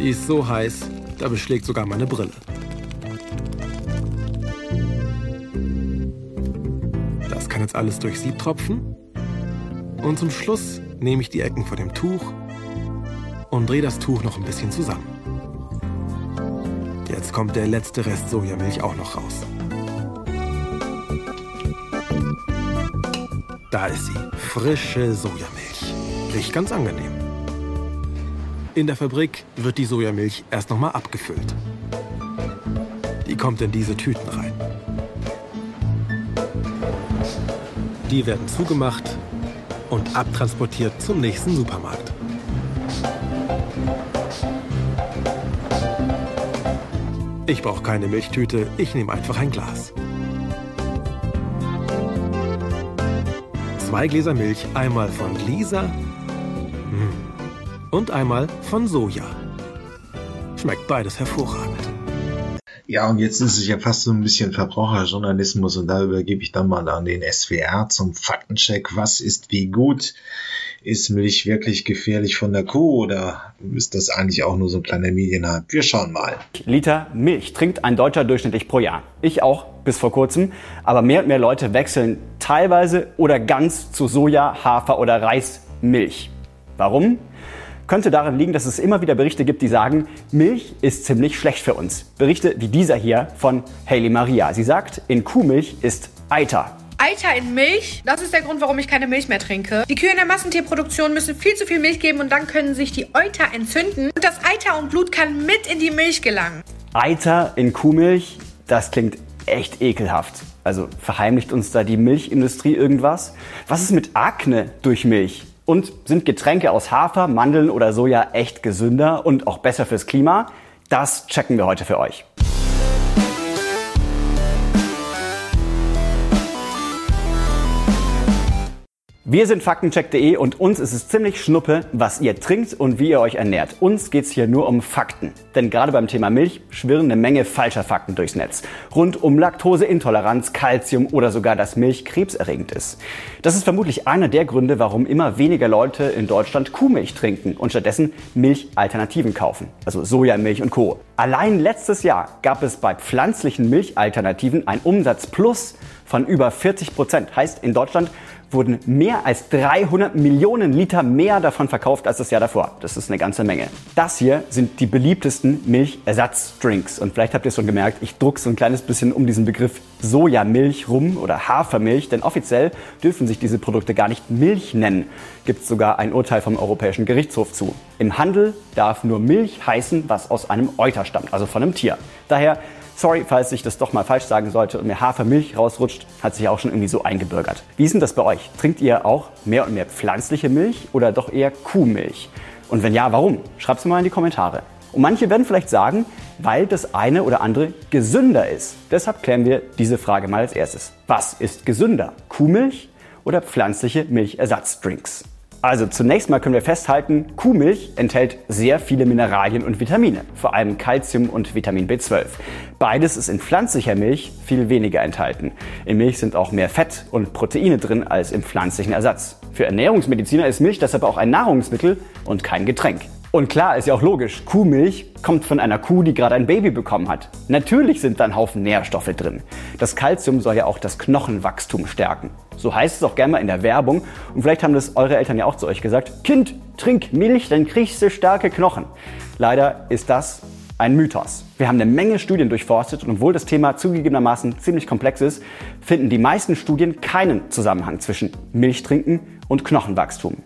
Die ist so heiß, da beschlägt sogar meine Brille. Das kann jetzt alles durch Sieb tropfen. Und zum Schluss nehme ich die Ecken von dem Tuch und drehe das Tuch noch ein bisschen zusammen. Jetzt kommt der letzte Rest Sojamilch auch noch raus. Da ist sie, frische Sojamilch. Riecht ganz angenehm. In der Fabrik wird die Sojamilch erst nochmal abgefüllt. Die kommt in diese Tüten rein. Die werden zugemacht und abtransportiert zum nächsten Supermarkt. Ich brauche keine Milchtüte, ich nehme einfach ein Glas. Zwei Gläser Milch, einmal von Lisa und einmal von Soja. Schmeckt beides hervorragend. Ja, und jetzt ist es ja fast so ein bisschen Verbraucherjournalismus und da übergebe ich dann mal an den SWR zum Faktencheck. Was ist wie gut? Ist Milch wirklich gefährlich von der Kuh oder ist das eigentlich auch nur so ein kleiner Medienhype? Wir schauen mal. Liter Milch trinkt ein Deutscher durchschnittlich pro Jahr. Ich auch bis vor kurzem. Aber mehr und mehr Leute wechseln teilweise oder ganz zu Soja, Hafer oder Reismilch. Warum? Könnte daran liegen, dass es immer wieder Berichte gibt, die sagen, Milch ist ziemlich schlecht für uns. Berichte wie dieser hier von Hayley Maria. Sie sagt, in Kuhmilch ist Eiter. Eiter in Milch, das ist der Grund, warum ich keine Milch mehr trinke. Die Kühe in der Massentierproduktion müssen viel zu viel Milch geben und dann können sich die Euter entzünden und das Eiter und Blut kann mit in die Milch gelangen. Eiter in Kuhmilch, das klingt echt ekelhaft. Also verheimlicht uns da die Milchindustrie irgendwas? Was ist mit Akne durch Milch? Und sind Getränke aus Hafer, Mandeln oder Soja echt gesünder und auch besser fürs Klima? Das checken wir heute für euch. Wir sind faktencheck.de und uns ist es ziemlich schnuppe, was ihr trinkt und wie ihr euch ernährt. Uns geht's hier nur um Fakten. Denn gerade beim Thema Milch schwirren eine Menge falscher Fakten durchs Netz. Rund um Laktoseintoleranz, Kalzium oder sogar, dass Milch krebserregend ist. Das ist vermutlich einer der Gründe, warum immer weniger Leute in Deutschland Kuhmilch trinken und stattdessen Milchalternativen kaufen. Also Sojamilch und Co. Allein letztes Jahr gab es bei pflanzlichen Milchalternativen ein Umsatzplus von über 40 Prozent. Heißt, in Deutschland wurden mehr als 300 Millionen Liter mehr davon verkauft als das Jahr davor. Das ist eine ganze Menge. Das hier sind die beliebtesten Milchersatzdrinks. Und vielleicht habt ihr es schon gemerkt, ich druck so ein kleines bisschen um diesen Begriff Sojamilch rum oder Hafermilch, denn offiziell dürfen sich diese Produkte gar nicht Milch nennen. Gibt es sogar ein Urteil vom Europäischen Gerichtshof zu. Im Handel darf nur Milch heißen, was aus einem Euter stammt, also von einem Tier. Daher Sorry, falls ich das doch mal falsch sagen sollte und mir Hafermilch rausrutscht, hat sich auch schon irgendwie so eingebürgert. Wie ist denn das bei euch? Trinkt ihr auch mehr und mehr pflanzliche Milch oder doch eher Kuhmilch? Und wenn ja, warum? Schreibt es mal in die Kommentare. Und manche werden vielleicht sagen, weil das eine oder andere gesünder ist. Deshalb klären wir diese Frage mal als erstes. Was ist gesünder? Kuhmilch oder pflanzliche Milchersatzdrinks? Also zunächst mal können wir festhalten, Kuhmilch enthält sehr viele Mineralien und Vitamine, vor allem Calcium und Vitamin B12. Beides ist in pflanzlicher Milch viel weniger enthalten. In Milch sind auch mehr Fett und Proteine drin als im pflanzlichen Ersatz. Für Ernährungsmediziner ist Milch deshalb auch ein Nahrungsmittel und kein Getränk. Und klar, ist ja auch logisch, Kuhmilch kommt von einer Kuh, die gerade ein Baby bekommen hat. Natürlich sind da ein Haufen Nährstoffe drin. Das Kalzium soll ja auch das Knochenwachstum stärken. So heißt es auch gerne mal in der Werbung. Und vielleicht haben das eure Eltern ja auch zu euch gesagt. Kind, trink Milch, dann kriegst du starke Knochen. Leider ist das ein Mythos. Wir haben eine Menge Studien durchforstet und obwohl das Thema zugegebenermaßen ziemlich komplex ist, finden die meisten Studien keinen Zusammenhang zwischen Milchtrinken und Knochenwachstum.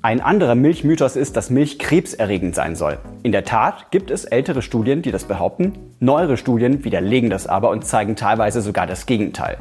Ein anderer Milchmythos ist, dass Milch krebserregend sein soll. In der Tat gibt es ältere Studien, die das behaupten. Neuere Studien widerlegen das aber und zeigen teilweise sogar das Gegenteil.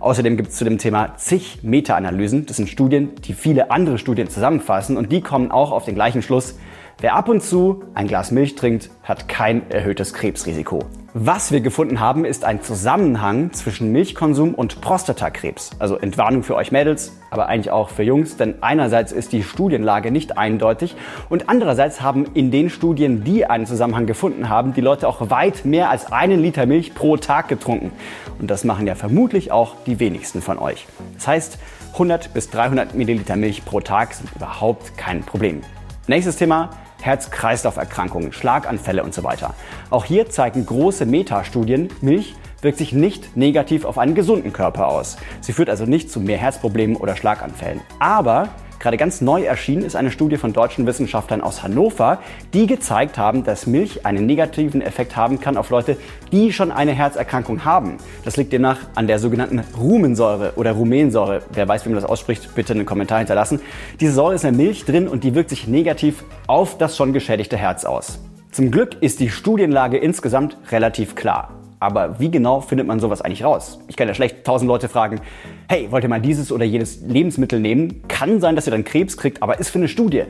Außerdem gibt es zu dem Thema zig Meta-Analysen. Das sind Studien, die viele andere Studien zusammenfassen und die kommen auch auf den gleichen Schluss. Wer ab und zu ein Glas Milch trinkt, hat kein erhöhtes Krebsrisiko. Was wir gefunden haben, ist ein Zusammenhang zwischen Milchkonsum und Prostatakrebs. Also Entwarnung für euch Mädels, aber eigentlich auch für Jungs, denn einerseits ist die Studienlage nicht eindeutig und andererseits haben in den Studien, die einen Zusammenhang gefunden haben, die Leute auch weit mehr als einen Liter Milch pro Tag getrunken. Und das machen ja vermutlich auch die wenigsten von euch. Das heißt, 100 bis 300 Milliliter Milch pro Tag sind überhaupt kein Problem. Nächstes Thema, Herz-Kreislauf-Erkrankungen, Schlaganfälle und so weiter. Auch hier zeigen große Metastudien, Milch wirkt sich nicht negativ auf einen gesunden Körper aus. Sie führt also nicht zu mehr Herzproblemen oder Schlaganfällen. Aber Gerade ganz neu erschienen ist eine Studie von deutschen Wissenschaftlern aus Hannover, die gezeigt haben, dass Milch einen negativen Effekt haben kann auf Leute, die schon eine Herzerkrankung haben. Das liegt demnach an der sogenannten Rumensäure oder Rumensäure. Wer weiß, wie man das ausspricht, bitte einen Kommentar hinterlassen. Diese Säure ist in der Milch drin und die wirkt sich negativ auf das schon geschädigte Herz aus. Zum Glück ist die Studienlage insgesamt relativ klar. Aber wie genau findet man sowas eigentlich raus? Ich kann ja schlecht tausend Leute fragen, hey, wollt ihr mal dieses oder jenes Lebensmittel nehmen? Kann sein, dass ihr dann Krebs kriegt, aber ist für eine Studie.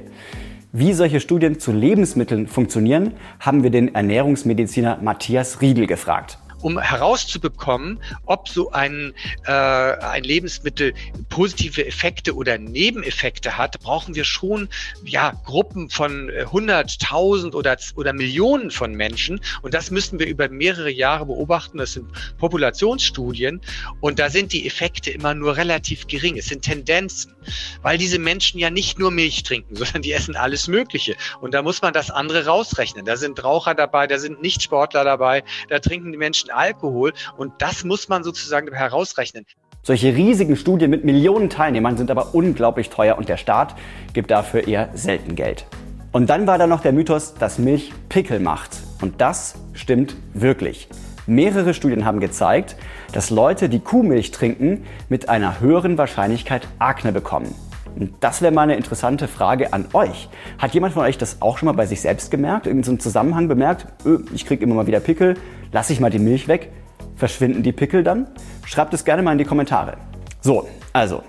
Wie solche Studien zu Lebensmitteln funktionieren, haben wir den Ernährungsmediziner Matthias Riedel gefragt um herauszubekommen, ob so ein, äh, ein Lebensmittel positive Effekte oder Nebeneffekte hat, brauchen wir schon ja, Gruppen von 100.000 äh, oder, oder Millionen von Menschen. Und das müssen wir über mehrere Jahre beobachten. Das sind Populationsstudien. Und da sind die Effekte immer nur relativ gering. Es sind Tendenzen, weil diese Menschen ja nicht nur Milch trinken, sondern die essen alles Mögliche. Und da muss man das andere rausrechnen. Da sind Raucher dabei, da sind Nichtsportler dabei, da trinken die Menschen Alkohol und das muss man sozusagen herausrechnen. Solche riesigen Studien mit Millionen Teilnehmern sind aber unglaublich teuer und der Staat gibt dafür eher selten Geld. Und dann war da noch der Mythos, dass Milch Pickel macht. Und das stimmt wirklich. Mehrere Studien haben gezeigt, dass Leute, die Kuhmilch trinken, mit einer höheren Wahrscheinlichkeit Akne bekommen. Und das wäre mal eine interessante Frage an euch. Hat jemand von euch das auch schon mal bei sich selbst gemerkt? Irgend so einen Zusammenhang bemerkt? Ich kriege immer mal wieder Pickel, lasse ich mal die Milch weg, verschwinden die Pickel dann? Schreibt es gerne mal in die Kommentare. So, also,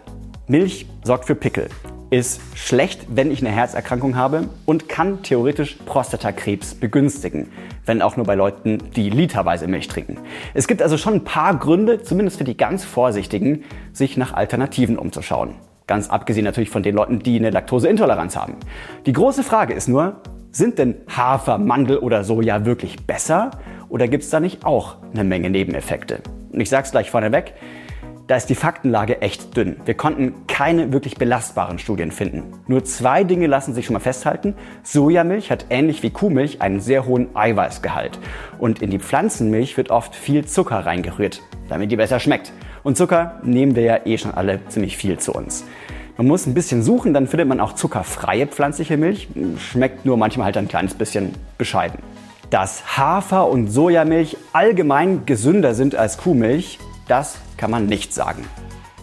Milch sorgt für Pickel. Ist schlecht, wenn ich eine Herzerkrankung habe und kann theoretisch Prostatakrebs begünstigen, wenn auch nur bei Leuten, die literweise Milch trinken. Es gibt also schon ein paar Gründe, zumindest für die ganz Vorsichtigen, sich nach Alternativen umzuschauen. Ganz abgesehen natürlich von den Leuten, die eine Laktoseintoleranz haben. Die große Frage ist nur, sind denn Hafer, Mandel oder Soja wirklich besser oder gibt es da nicht auch eine Menge Nebeneffekte? Und ich sage es gleich vorneweg, Da ist die Faktenlage echt dünn. Wir konnten keine wirklich belastbaren Studien finden. Nur zwei Dinge lassen sich schon mal festhalten. Sojamilch hat ähnlich wie Kuhmilch einen sehr hohen Eiweißgehalt. Und in die Pflanzenmilch wird oft viel Zucker reingerührt, damit die besser schmeckt. Und Zucker nehmen wir ja eh schon alle ziemlich viel zu uns. Man muss ein bisschen suchen, dann findet man auch zuckerfreie pflanzliche Milch. Schmeckt nur manchmal halt ein kleines bisschen bescheiden. Dass Hafer- und Sojamilch allgemein gesünder sind als Kuhmilch, das kann man nicht sagen.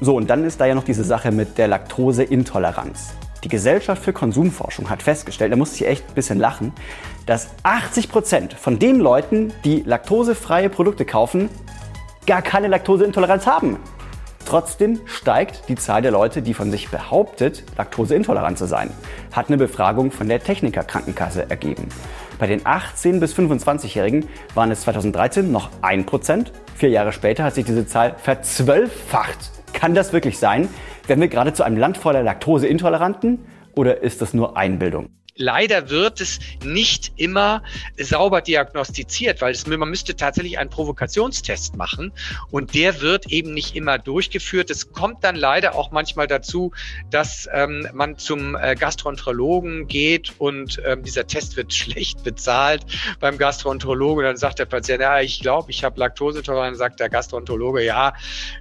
So, und dann ist da ja noch diese Sache mit der Laktoseintoleranz. Die Gesellschaft für Konsumforschung hat festgestellt, da muss ich echt ein bisschen lachen, dass 80 Prozent von den Leuten, die laktosefreie Produkte kaufen, gar keine Laktoseintoleranz haben. Trotzdem steigt die Zahl der Leute, die von sich behauptet, laktoseintolerant zu sein, hat eine Befragung von der Techniker Krankenkasse ergeben. Bei den 18- bis 25-Jährigen waren es 2013 noch 1%. Vier Jahre später hat sich diese Zahl verzwölffacht. Kann das wirklich sein? Werden wir gerade zu einem Land voller Laktoseintoleranten? Oder ist das nur Einbildung? Leider wird es nicht immer sauber diagnostiziert, weil es, man müsste tatsächlich einen Provokationstest machen und der wird eben nicht immer durchgeführt. Es kommt dann leider auch manchmal dazu, dass ähm, man zum äh, Gastroenterologen geht und ähm, dieser Test wird schlecht bezahlt beim Gastroenterologen. Dann sagt der Patient, ja, ich glaube, ich habe Laktosetoleranz. Sagt der Gastroenterologe, ja,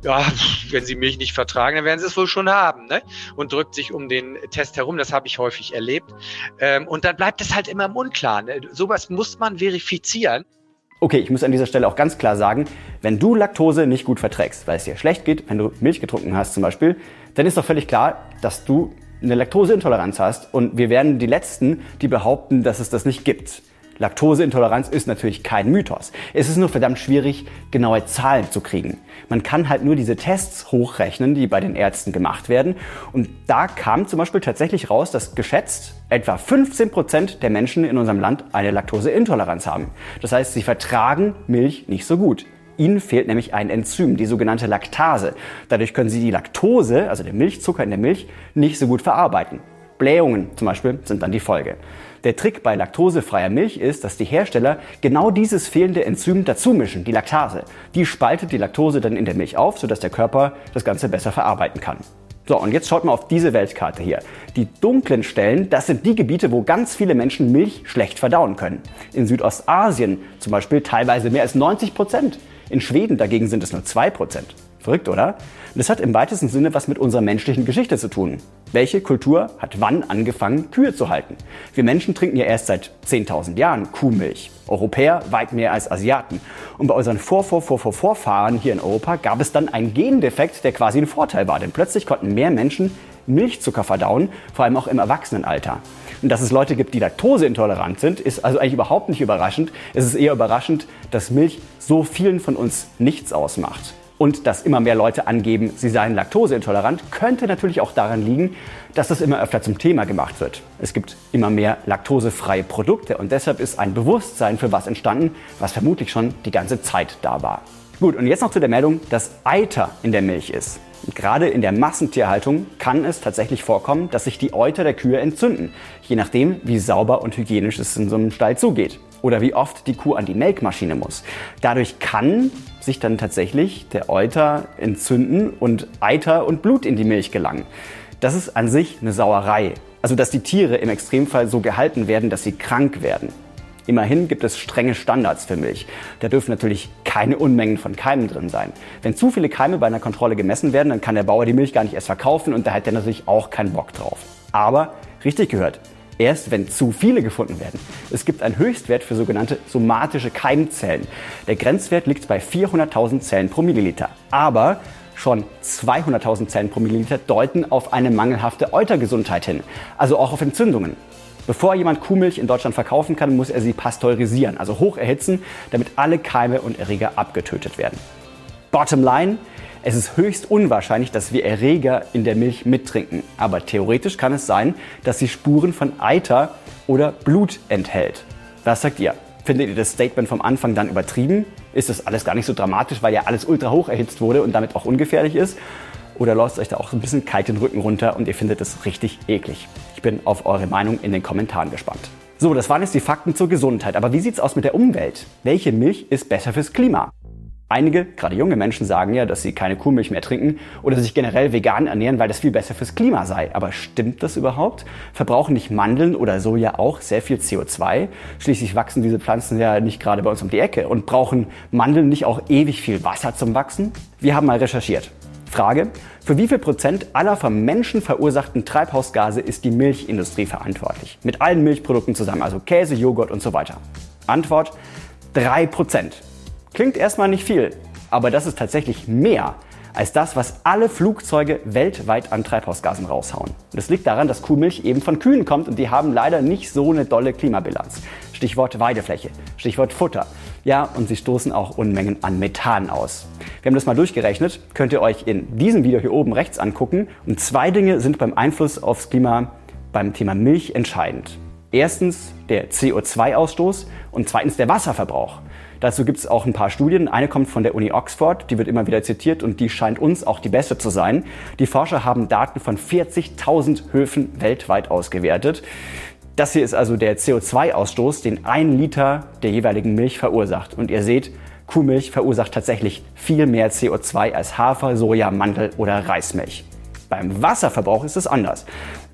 ja, wenn Sie Milch nicht vertragen, dann werden Sie es wohl schon haben, ne? Und drückt sich um den Test herum. Das habe ich häufig erlebt. Ähm, und dann bleibt es halt immer im Unklaren. Ne? Sowas muss man verifizieren. Okay, ich muss an dieser Stelle auch ganz klar sagen, wenn du Laktose nicht gut verträgst, weil es dir schlecht geht, wenn du Milch getrunken hast zum Beispiel, dann ist doch völlig klar, dass du eine Laktoseintoleranz hast und wir werden die Letzten, die behaupten, dass es das nicht gibt. Laktoseintoleranz ist natürlich kein Mythos. Es ist nur verdammt schwierig, genaue Zahlen zu kriegen. Man kann halt nur diese Tests hochrechnen, die bei den Ärzten gemacht werden. Und da kam zum Beispiel tatsächlich raus, dass geschätzt etwa 15 Prozent der Menschen in unserem Land eine Laktoseintoleranz haben. Das heißt, sie vertragen Milch nicht so gut. Ihnen fehlt nämlich ein Enzym, die sogenannte Laktase. Dadurch können Sie die Laktose, also den Milchzucker in der Milch, nicht so gut verarbeiten. Blähungen zum Beispiel sind dann die Folge. Der Trick bei laktosefreier Milch ist, dass die Hersteller genau dieses fehlende Enzym dazu mischen, die Laktase. Die spaltet die Laktose dann in der Milch auf, sodass der Körper das Ganze besser verarbeiten kann. So, und jetzt schaut mal auf diese Weltkarte hier. Die dunklen Stellen, das sind die Gebiete, wo ganz viele Menschen Milch schlecht verdauen können. In Südostasien zum Beispiel teilweise mehr als 90 Prozent. In Schweden dagegen sind es nur 2 Prozent. Verrückt, oder? Das hat im weitesten Sinne was mit unserer menschlichen Geschichte zu tun. Welche Kultur hat wann angefangen, Kühe zu halten? Wir Menschen trinken ja erst seit 10.000 Jahren Kuhmilch. Europäer weit mehr als Asiaten. Und bei unseren Vor-Vor-Vor-Vor-Vorfahren hier in Europa gab es dann einen Gendefekt, der quasi ein Vorteil war. Denn plötzlich konnten mehr Menschen Milchzucker verdauen, vor allem auch im Erwachsenenalter. Und dass es Leute gibt, die laktoseintolerant sind, ist also eigentlich überhaupt nicht überraschend. Es ist eher überraschend, dass Milch so vielen von uns nichts ausmacht und dass immer mehr Leute angeben, sie seien laktoseintolerant, könnte natürlich auch daran liegen, dass das immer öfter zum Thema gemacht wird. Es gibt immer mehr laktosefreie Produkte und deshalb ist ein Bewusstsein für was entstanden, was vermutlich schon die ganze Zeit da war. Gut, und jetzt noch zu der Meldung, dass Eiter in der Milch ist. Gerade in der Massentierhaltung kann es tatsächlich vorkommen, dass sich die Euter der Kühe entzünden, je nachdem, wie sauber und hygienisch es in so einem Stall zugeht oder wie oft die Kuh an die Melkmaschine muss. Dadurch kann sich dann tatsächlich der Euter entzünden und Eiter und Blut in die Milch gelangen. Das ist an sich eine Sauerei. Also dass die Tiere im Extremfall so gehalten werden, dass sie krank werden. Immerhin gibt es strenge Standards für Milch. Da dürfen natürlich keine Unmengen von Keimen drin sein. Wenn zu viele Keime bei einer Kontrolle gemessen werden, dann kann der Bauer die Milch gar nicht erst verkaufen und da hat er natürlich auch keinen Bock drauf. Aber richtig gehört, erst wenn zu viele gefunden werden. Es gibt einen Höchstwert für sogenannte somatische Keimzellen. Der Grenzwert liegt bei 400.000 Zellen pro Milliliter. Aber schon 200.000 Zellen pro Milliliter deuten auf eine mangelhafte Eutergesundheit hin, also auch auf Entzündungen. Bevor jemand Kuhmilch in Deutschland verkaufen kann, muss er sie pasteurisieren, also hoch erhitzen, damit alle Keime und Erreger abgetötet werden. Bottom line, es ist höchst unwahrscheinlich, dass wir Erreger in der Milch mittrinken. Aber theoretisch kann es sein, dass sie Spuren von Eiter oder Blut enthält. Was sagt ihr? Findet ihr das Statement vom Anfang dann übertrieben? Ist das alles gar nicht so dramatisch, weil ja alles ultra hoch erhitzt wurde und damit auch ungefährlich ist? Oder läuft euch da auch ein bisschen kalt den Rücken runter und ihr findet es richtig eklig? Ich bin auf eure Meinung in den Kommentaren gespannt. So, das waren jetzt die Fakten zur Gesundheit. Aber wie sieht's aus mit der Umwelt? Welche Milch ist besser fürs Klima? Einige, gerade junge Menschen, sagen ja, dass sie keine Kuhmilch mehr trinken oder sich generell vegan ernähren, weil das viel besser fürs Klima sei. Aber stimmt das überhaupt? Verbrauchen nicht Mandeln oder Soja auch sehr viel CO2? Schließlich wachsen diese Pflanzen ja nicht gerade bei uns um die Ecke. Und brauchen Mandeln nicht auch ewig viel Wasser zum Wachsen? Wir haben mal recherchiert. Frage, für wie viel Prozent aller vom Menschen verursachten Treibhausgase ist die Milchindustrie verantwortlich? Mit allen Milchprodukten zusammen, also Käse, Joghurt und so weiter. Antwort, 3 Prozent. Klingt erstmal nicht viel, aber das ist tatsächlich mehr als das, was alle Flugzeuge weltweit an Treibhausgasen raushauen. Das liegt daran, dass Kuhmilch eben von Kühen kommt und die haben leider nicht so eine dolle Klimabilanz. Stichwort Weidefläche, Stichwort Futter. Ja, und sie stoßen auch Unmengen an Methan aus. Wir haben das mal durchgerechnet, könnt ihr euch in diesem Video hier oben rechts angucken. Und zwei Dinge sind beim Einfluss aufs Klima beim Thema Milch entscheidend. Erstens der CO2-Ausstoß und zweitens der Wasserverbrauch. Dazu gibt es auch ein paar Studien. Eine kommt von der Uni Oxford, die wird immer wieder zitiert und die scheint uns auch die beste zu sein. Die Forscher haben Daten von 40.000 Höfen weltweit ausgewertet. Das hier ist also der CO2-Ausstoß, den ein Liter der jeweiligen Milch verursacht. Und ihr seht, Kuhmilch verursacht tatsächlich viel mehr CO2 als Hafer, Soja, Mandel oder Reismilch. Beim Wasserverbrauch ist es anders.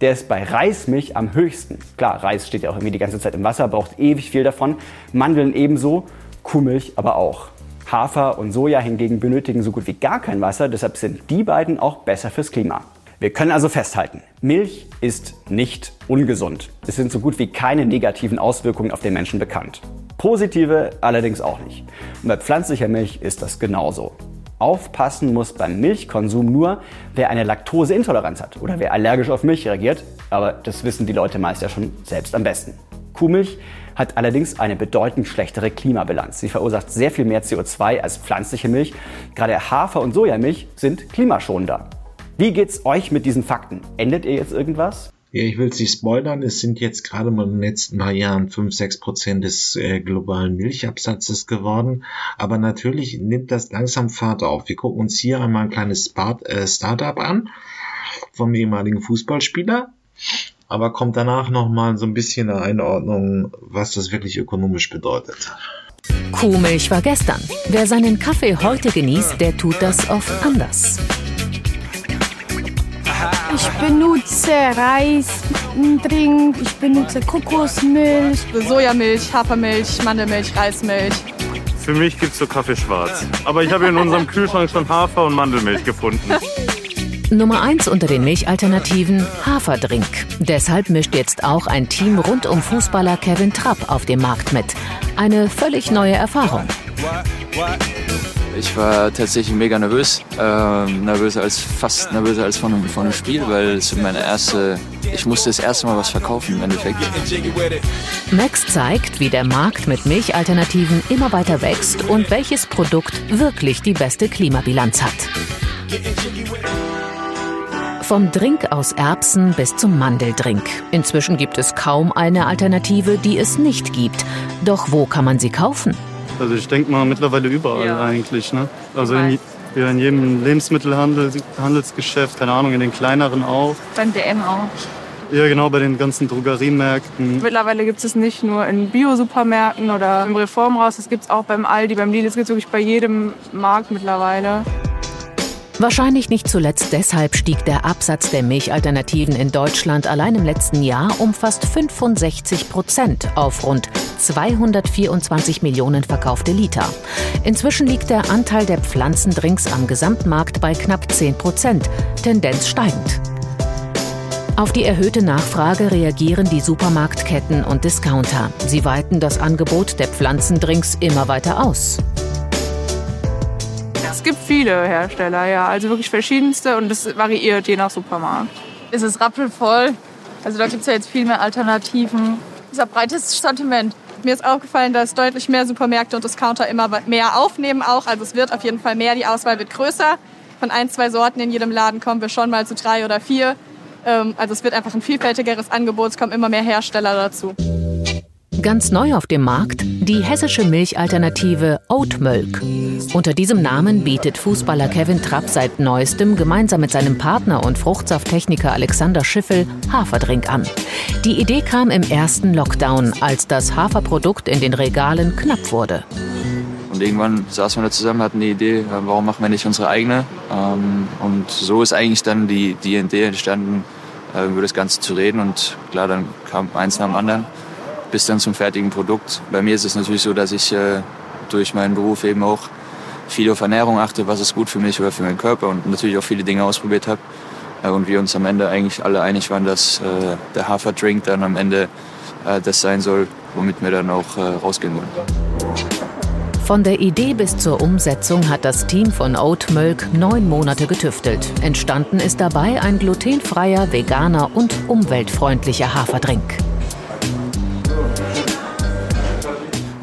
Der ist bei Reismilch am höchsten. Klar, Reis steht ja auch irgendwie die ganze Zeit im Wasser, braucht ewig viel davon. Mandeln ebenso. Kuhmilch aber auch. Hafer und Soja hingegen benötigen so gut wie gar kein Wasser, deshalb sind die beiden auch besser fürs Klima. Wir können also festhalten, Milch ist nicht ungesund. Es sind so gut wie keine negativen Auswirkungen auf den Menschen bekannt. Positive allerdings auch nicht. Und bei pflanzlicher Milch ist das genauso. Aufpassen muss beim Milchkonsum nur, wer eine Laktoseintoleranz hat oder wer allergisch auf Milch reagiert. Aber das wissen die Leute meist ja schon selbst am besten. Kuhmilch hat allerdings eine bedeutend schlechtere Klimabilanz. Sie verursacht sehr viel mehr CO2 als pflanzliche Milch. Gerade Hafer- und Sojamilch sind klimaschonender. Wie geht's euch mit diesen Fakten? Endet ihr jetzt irgendwas? Ja, ich will es nicht spoilern. Es sind jetzt gerade mal in den letzten paar Jahren 5, 6 Prozent des äh, globalen Milchabsatzes geworden. Aber natürlich nimmt das langsam Fahrt auf. Wir gucken uns hier einmal ein kleines Start, äh, Startup an vom ehemaligen Fußballspieler aber kommt danach nochmal so ein bisschen eine Einordnung, was das wirklich ökonomisch bedeutet. Kuhmilch war gestern. Wer seinen Kaffee heute genießt, der tut das oft anders. Ich benutze Reisdrink, ich benutze Kokosmilch, Sojamilch, Hafermilch, Mandelmilch, Reismilch. Für mich gibt es so Kaffee schwarz. Aber ich habe in unserem Kühlschrank schon Hafer- und Mandelmilch gefunden. Nummer 1 unter den Milchalternativen Haferdrink. Deshalb mischt jetzt auch ein Team rund um Fußballer Kevin Trapp auf dem Markt mit. Eine völlig neue Erfahrung. Ich war tatsächlich mega nervös. Äh, nervöser als fast nervöser als von einem, von einem Spiel, weil es meine erste. Ich musste das erste Mal was verkaufen im Endeffekt. Max zeigt, wie der Markt mit Milchalternativen immer weiter wächst und welches Produkt wirklich die beste Klimabilanz hat. Vom Drink aus Erbsen bis zum Mandeldrink. Inzwischen gibt es kaum eine Alternative, die es nicht gibt. Doch wo kann man sie kaufen? Also ich denke mal mittlerweile überall ja. eigentlich. Ne? Also in, ja, in jedem Lebensmittelhandel, Handelsgeschäft, keine Ahnung, in den kleineren auch. Beim DM auch. Ja, genau, bei den ganzen Drogeriemärkten. Mittlerweile gibt es nicht nur in Bio-Supermärkten oder im Reformhaus, es gibt es auch beim Aldi, beim Lidl, es gibt es wirklich bei jedem Markt mittlerweile. Wahrscheinlich nicht zuletzt deshalb stieg der Absatz der Milchalternativen in Deutschland allein im letzten Jahr um fast 65 Prozent auf rund 224 Millionen verkaufte Liter. Inzwischen liegt der Anteil der Pflanzendrinks am Gesamtmarkt bei knapp 10 Prozent, Tendenz steigend. Auf die erhöhte Nachfrage reagieren die Supermarktketten und Discounter. Sie weiten das Angebot der Pflanzendrinks immer weiter aus gibt viele Hersteller, ja. Also wirklich verschiedenste und das variiert je nach Supermarkt. Es ist rappelvoll. Also da gibt es ja jetzt viel mehr Alternativen. Es ist ein breites Sortiment. Mir ist aufgefallen, dass deutlich mehr Supermärkte und Discounter immer mehr aufnehmen auch. Also es wird auf jeden Fall mehr, die Auswahl wird größer. Von ein, zwei Sorten in jedem Laden kommen wir schon mal zu drei oder vier. Ähm, also es wird einfach ein vielfältigeres Angebot, es kommen immer mehr Hersteller dazu. Ganz neu auf dem Markt die hessische Milchalternative Oatmilk. Unter diesem Namen bietet Fußballer Kevin Trapp seit neuestem gemeinsam mit seinem Partner und Fruchtsafttechniker Alexander Schiffel Haferdrink an. Die Idee kam im ersten Lockdown, als das Haferprodukt in den Regalen knapp wurde. Und irgendwann saßen wir da zusammen, hatten die Idee, äh, warum machen wir nicht unsere eigene? Ähm, und so ist eigentlich dann die, die Idee entstanden, äh, über das Ganze zu reden. Und klar, dann kam eins nach dem anderen bis dann zum fertigen Produkt. Bei mir ist es natürlich so, dass ich äh, durch meinen Beruf eben auch viel auf Ernährung achte, was ist gut für mich oder für meinen Körper und natürlich auch viele Dinge ausprobiert habe. Äh, und wir uns am Ende eigentlich alle einig waren, dass äh, der Haferdrink dann am Ende das sein soll, womit wir dann auch rausgehen wollen. Von der Idee bis zur Umsetzung hat das Team von Oatmilk neun Monate getüftelt. Entstanden ist dabei ein glutenfreier, veganer und umweltfreundlicher Haferdrink.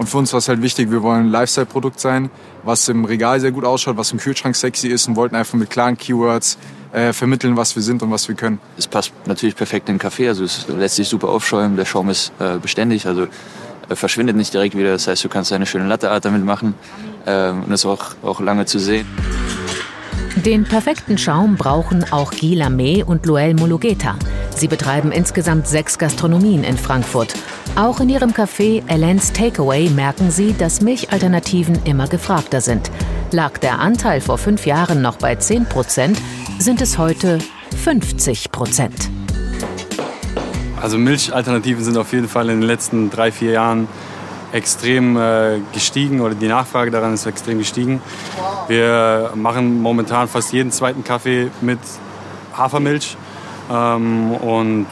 Und für uns war es halt wichtig, wir wollen ein Lifestyle-Produkt sein, was im Regal sehr gut ausschaut, was im Kühlschrank sexy ist und wollten einfach mit klaren Keywords äh, vermitteln, was wir sind und was wir können. Es passt natürlich perfekt in den Kaffee, also es lässt sich super aufschäumen, der Schaum ist äh, beständig, also äh, verschwindet nicht direkt wieder. Das heißt, du kannst eine schöne Latteart damit machen ähm, und ist auch, auch lange zu sehen. Den perfekten Schaum brauchen auch Gila May und Luel Mulugeta. Sie betreiben insgesamt sechs Gastronomien in Frankfurt. Auch in ihrem Café Elens Takeaway merken sie, dass Milchalternativen immer gefragter sind. Lag der Anteil vor fünf Jahren noch bei 10 Prozent, sind es heute 50 Prozent. Also Milchalternativen sind auf jeden Fall in den letzten drei, vier Jahren extrem äh, gestiegen oder die Nachfrage daran ist extrem gestiegen. Wir machen momentan fast jeden zweiten Kaffee mit Hafermilch ähm, und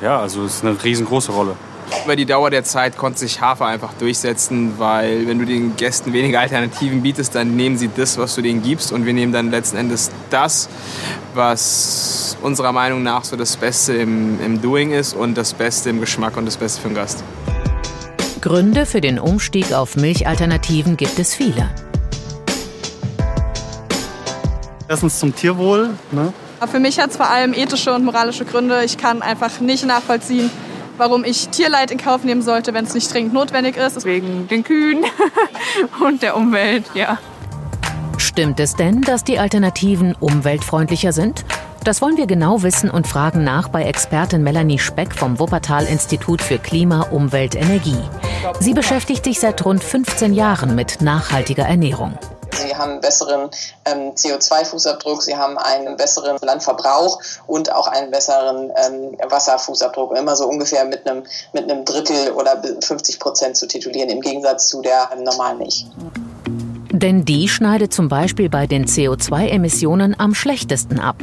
ja, also es ist eine riesengroße Rolle. Über die Dauer der Zeit konnte sich Hafer einfach durchsetzen, weil wenn du den Gästen weniger Alternativen bietest, dann nehmen sie das, was du denen gibst und wir nehmen dann letzten Endes das, was unserer Meinung nach so das Beste im, im Doing ist und das Beste im Geschmack und das Beste für den Gast. Gründe für den Umstieg auf Milchalternativen gibt es viele. Erstens zum Tierwohl. Ne? Für mich hat es vor allem ethische und moralische Gründe. Ich kann einfach nicht nachvollziehen, warum ich Tierleid in Kauf nehmen sollte, wenn es nicht dringend notwendig ist. Wegen den Kühen und der Umwelt, ja. Stimmt es denn, dass die Alternativen umweltfreundlicher sind? Das wollen wir genau wissen und fragen nach bei Expertin Melanie Speck vom Wuppertal Institut für Klima, Umwelt, Energie. Sie beschäftigt sich seit rund 15 Jahren mit nachhaltiger Ernährung. Sie haben einen besseren ähm, CO2-Fußabdruck, sie haben einen besseren Landverbrauch und auch einen besseren ähm, Wasserfußabdruck. Immer so ungefähr mit einem, mit einem Drittel oder 50 Prozent zu titulieren, im Gegensatz zu der ähm, normalen Milch. Denn die schneidet zum Beispiel bei den CO2-Emissionen am schlechtesten ab.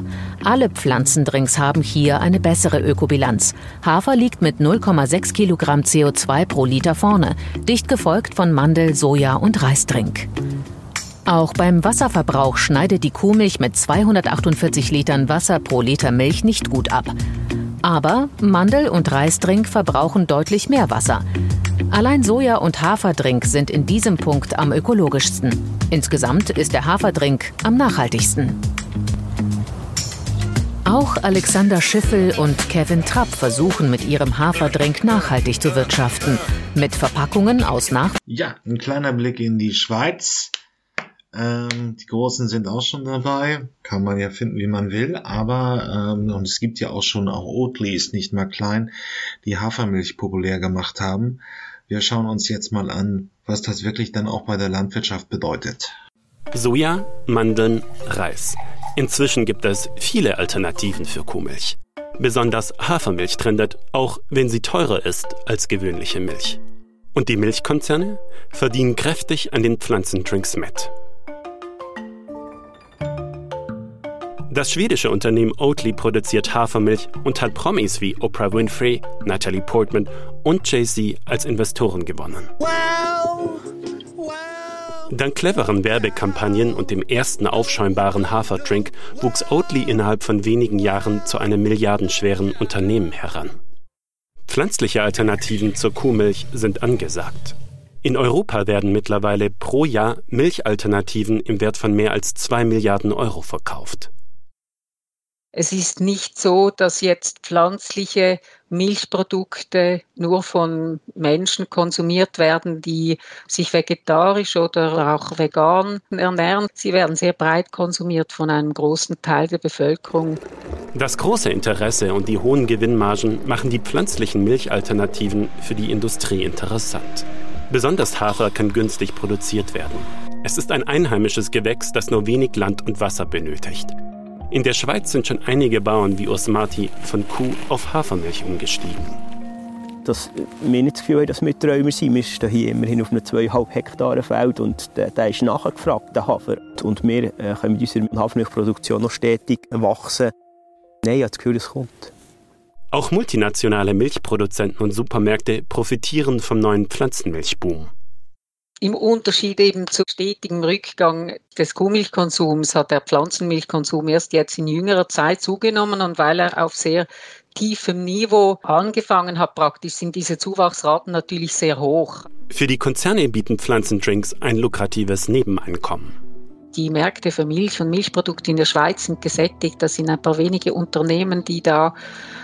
Alle Pflanzendrinks haben hier eine bessere Ökobilanz. Hafer liegt mit 0,6 Kilogramm CO2 pro Liter vorne, dicht gefolgt von Mandel, Soja und Reisdrink. Auch beim Wasserverbrauch schneidet die Kuhmilch mit 248 Litern Wasser pro Liter Milch nicht gut ab. Aber Mandel und Reisdrink verbrauchen deutlich mehr Wasser. Allein Soja- und Haferdrink sind in diesem Punkt am ökologischsten. Insgesamt ist der Haferdrink am nachhaltigsten. Auch Alexander Schiffel und Kevin Trapp versuchen mit ihrem Haferdrink nachhaltig zu wirtschaften. Mit Verpackungen aus nach. Ja, ein kleiner Blick in die Schweiz. Ähm, die Großen sind auch schon dabei. Kann man ja finden, wie man will. Aber, ähm, und es gibt ja auch schon, auch Oatly ist nicht mal klein, die Hafermilch populär gemacht haben. Wir schauen uns jetzt mal an, was das wirklich dann auch bei der Landwirtschaft bedeutet. Soja, Mandeln, Reis. Inzwischen gibt es viele Alternativen für Kuhmilch. Besonders Hafermilch trendet, auch wenn sie teurer ist als gewöhnliche Milch. Und die Milchkonzerne verdienen kräftig an den Pflanzendrinks mit. Das schwedische Unternehmen Oatly produziert Hafermilch und hat Promis wie Oprah Winfrey, Natalie Portman und Jay-Z als Investoren gewonnen. Dank cleveren Werbekampagnen und dem ersten aufschäumbaren Haferdrink wuchs Oatly innerhalb von wenigen Jahren zu einem milliardenschweren Unternehmen heran. Pflanzliche Alternativen zur Kuhmilch sind angesagt. In Europa werden mittlerweile pro Jahr Milchalternativen im Wert von mehr als 2 Milliarden Euro verkauft. Es ist nicht so, dass jetzt pflanzliche Milchprodukte nur von Menschen konsumiert werden, die sich vegetarisch oder auch vegan ernähren. Sie werden sehr breit konsumiert von einem großen Teil der Bevölkerung. Das große Interesse und die hohen Gewinnmargen machen die pflanzlichen Milchalternativen für die Industrie interessant. Besonders Hafer kann günstig produziert werden. Es ist ein einheimisches Gewächs, das nur wenig Land und Wasser benötigt. In der Schweiz sind schon einige Bauern wie Urs Marti von Kuh auf Hafermilch umgestiegen. Dass wir nicht das Gefühl haben, dass wir Träumer sind. Wir stehen hier immerhin auf einem 2,5 Hektar Feld und der, der ist nachgefragt, der Hafer. Und wir äh, können mit unserer Hafermilchproduktion noch stetig wachsen. Nein, ich habe das Gefühl, es kommt. Auch multinationale Milchproduzenten und Supermärkte profitieren vom neuen Pflanzenmilchboom. Im Unterschied eben zu stetigem Rückgang des Kuhmilchkonsums hat der Pflanzenmilchkonsum erst jetzt in jüngerer Zeit zugenommen und weil er auf sehr tiefem Niveau angefangen hat, praktisch sind diese Zuwachsraten natürlich sehr hoch. Für die Konzerne bieten Pflanzendrinks ein lukratives Nebeneinkommen. Die Märkte für Milch und Milchprodukte in der Schweiz sind gesättigt. Das sind ein paar wenige Unternehmen, die da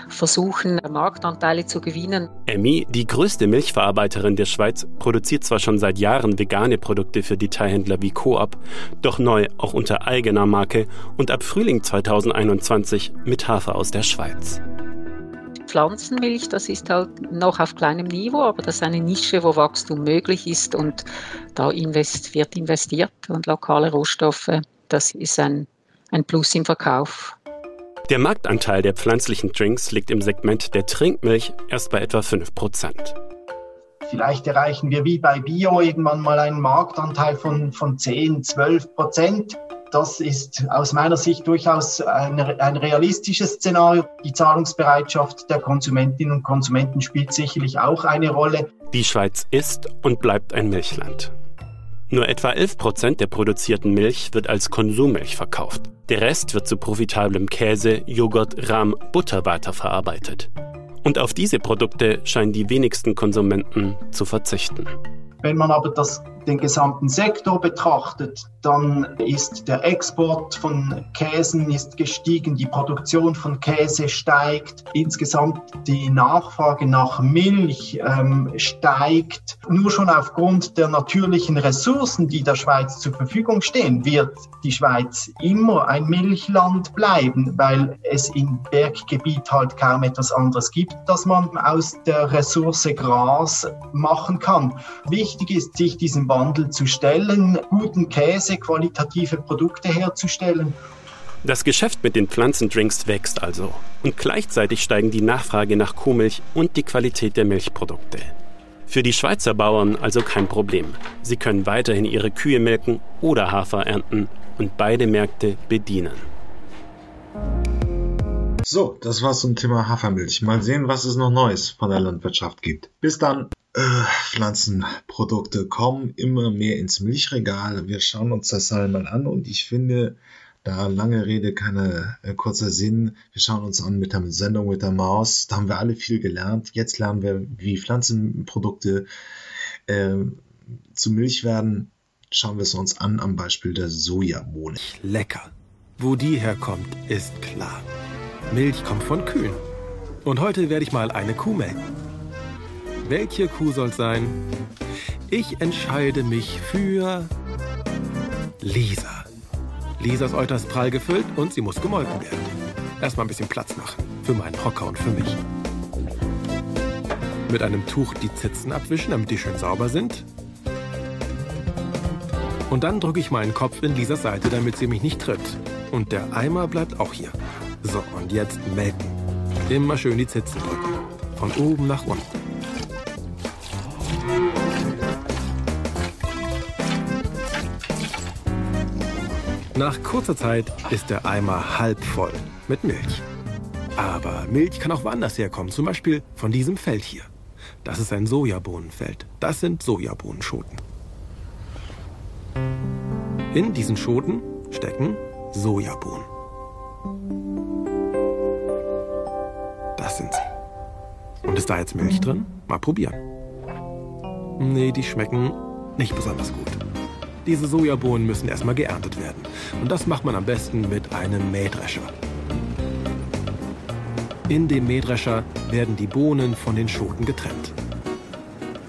versuchen, Marktanteile zu gewinnen. Emmy, die größte Milchverarbeiterin der Schweiz, produziert zwar schon seit Jahren vegane Produkte für Detailhändler wie Coop, doch neu auch unter eigener Marke und ab Frühling 2021 mit Hafer aus der Schweiz. Pflanzenmilch, das ist halt noch auf kleinem Niveau, aber das ist eine Nische, wo Wachstum möglich ist und da invest, wird investiert und lokale Rohstoffe, das ist ein, ein Plus im Verkauf. Der Marktanteil der pflanzlichen Drinks liegt im Segment der Trinkmilch erst bei etwa 5%. Vielleicht erreichen wir wie bei Bio irgendwann mal einen Marktanteil von, von 10, 12 Prozent. Das ist aus meiner Sicht durchaus ein, ein realistisches Szenario. Die Zahlungsbereitschaft der Konsumentinnen und Konsumenten spielt sicherlich auch eine Rolle. Die Schweiz ist und bleibt ein Milchland. Nur etwa 11 Prozent der produzierten Milch wird als Konsummilch verkauft. Der Rest wird zu profitablem Käse, Joghurt, Rahm, Butter weiterverarbeitet. Und auf diese Produkte scheinen die wenigsten Konsumenten zu verzichten. Wenn man aber das den gesamten Sektor betrachtet, dann ist der Export von Käsen ist gestiegen, die Produktion von Käse steigt, insgesamt die Nachfrage nach Milch ähm, steigt. Nur schon aufgrund der natürlichen Ressourcen, die der Schweiz zur Verfügung stehen, wird die Schweiz immer ein Milchland bleiben, weil es im Berggebiet halt kaum etwas anderes gibt, das man aus der Ressource Gras machen kann. Wichtig ist, sich diesem Wandel zu stellen, guten Käse, qualitative Produkte herzustellen. Das Geschäft mit den Pflanzendrinks wächst also und gleichzeitig steigen die Nachfrage nach Kuhmilch und die Qualität der Milchprodukte. Für die Schweizer Bauern also kein Problem. Sie können weiterhin ihre Kühe melken oder Hafer ernten und beide Märkte bedienen. So, das war's zum Thema Hafermilch. Mal sehen, was es noch Neues von der Landwirtschaft gibt. Bis dann. Äh, Pflanzenprodukte kommen immer mehr ins Milchregal. Wir schauen uns das einmal an und ich finde, da lange Rede, keine äh, kurzer Sinn. Wir schauen uns an mit der Sendung mit der Maus. Da haben wir alle viel gelernt. Jetzt lernen wir, wie Pflanzenprodukte äh, zu Milch werden. Schauen wir es uns an am Beispiel der Sojabohne. Lecker. Wo die herkommt, ist klar. Milch kommt von Kühen. Und heute werde ich mal eine Kuh melken. Welche Kuh soll es sein? Ich entscheide mich für Lisa. Lisas Euter ist prall gefüllt und sie muss gemolken werden. Erstmal ein bisschen Platz machen. Für meinen Hocker und für mich. Mit einem Tuch die Zitzen abwischen, damit die schön sauber sind. Und dann drücke ich meinen Kopf in Lisas Seite, damit sie mich nicht tritt. Und der Eimer bleibt auch hier. So, und jetzt melken. Immer schön die Zitzen drücken. Von oben nach unten. Nach kurzer Zeit ist der Eimer halb voll mit Milch. Aber Milch kann auch woanders herkommen, zum Beispiel von diesem Feld hier. Das ist ein Sojabohnenfeld. Das sind Sojabohnenschoten. In diesen Schoten stecken Sojabohnen. Das sind sie. Und ist da jetzt Milch drin? Mal probieren. Nee, die schmecken nicht besonders gut. Diese Sojabohnen müssen erstmal geerntet werden. Und das macht man am besten mit einem Mähdrescher. In dem Mähdrescher werden die Bohnen von den Schoten getrennt.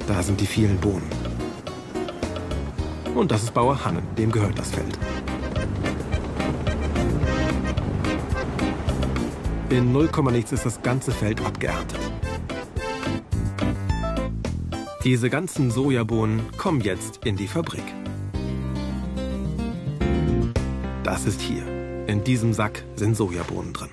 Da sind die vielen Bohnen. Und das ist Bauer Hannen, dem gehört das Feld. In 0, nichts ist das ganze Feld abgeerntet. Diese ganzen Sojabohnen kommen jetzt in die Fabrik. Das ist hier. In diesem Sack sind Sojabohnen drin.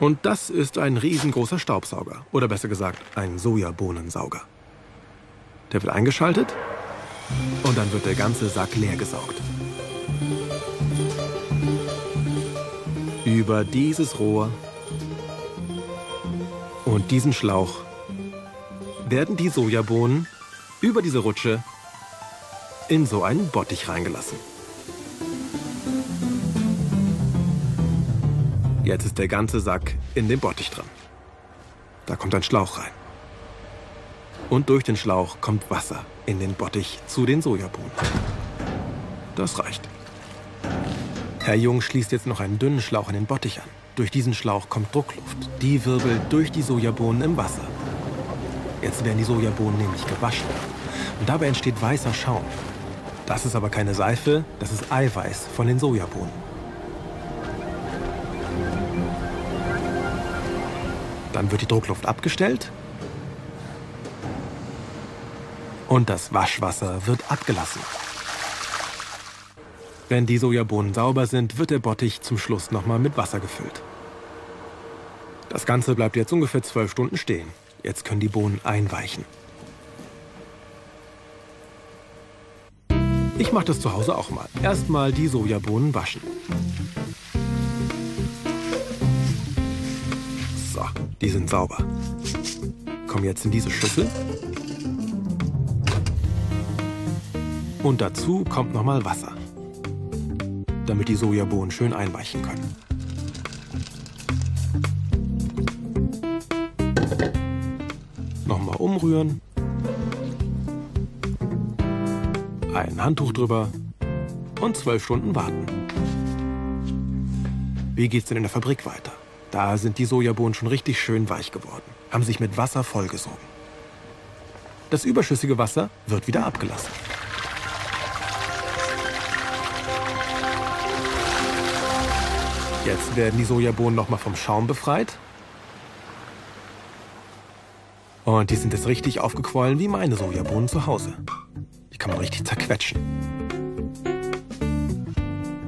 Und das ist ein riesengroßer Staubsauger. Oder besser gesagt, ein Sojabohnensauger. Der wird eingeschaltet und dann wird der ganze Sack leer gesaugt. Über dieses Rohr und diesen Schlauch werden die Sojabohnen über diese Rutsche in so einen Bottich reingelassen. Jetzt ist der ganze Sack in dem Bottich drin. Da kommt ein Schlauch rein. Und durch den Schlauch kommt Wasser in den Bottich zu den Sojabohnen. Das reicht. Herr Jung schließt jetzt noch einen dünnen Schlauch in den Bottich an. Durch diesen Schlauch kommt Druckluft. Die wirbelt durch die Sojabohnen im Wasser. Jetzt werden die Sojabohnen nämlich gewaschen. Und dabei entsteht weißer Schaum. Das ist aber keine Seife, das ist Eiweiß von den Sojabohnen. Dann wird die Druckluft abgestellt und das Waschwasser wird abgelassen. Wenn die Sojabohnen sauber sind, wird der Bottich zum Schluss nochmal mit Wasser gefüllt. Das Ganze bleibt jetzt ungefähr zwölf Stunden stehen. Jetzt können die Bohnen einweichen. Ich mache das zu Hause auch mal. Erstmal die Sojabohnen waschen. So, die sind sauber. Kommen jetzt in diese Schüssel. Und dazu kommt nochmal Wasser, damit die Sojabohnen schön einweichen können. Nochmal umrühren. Ein Handtuch drüber und zwölf Stunden warten. Wie geht's denn in der Fabrik weiter? Da sind die Sojabohnen schon richtig schön weich geworden, haben sich mit Wasser vollgesogen. Das überschüssige Wasser wird wieder abgelassen. Jetzt werden die Sojabohnen nochmal vom Schaum befreit. Und die sind jetzt richtig aufgequollen wie meine Sojabohnen zu Hause. Die kann man richtig zerquetschen.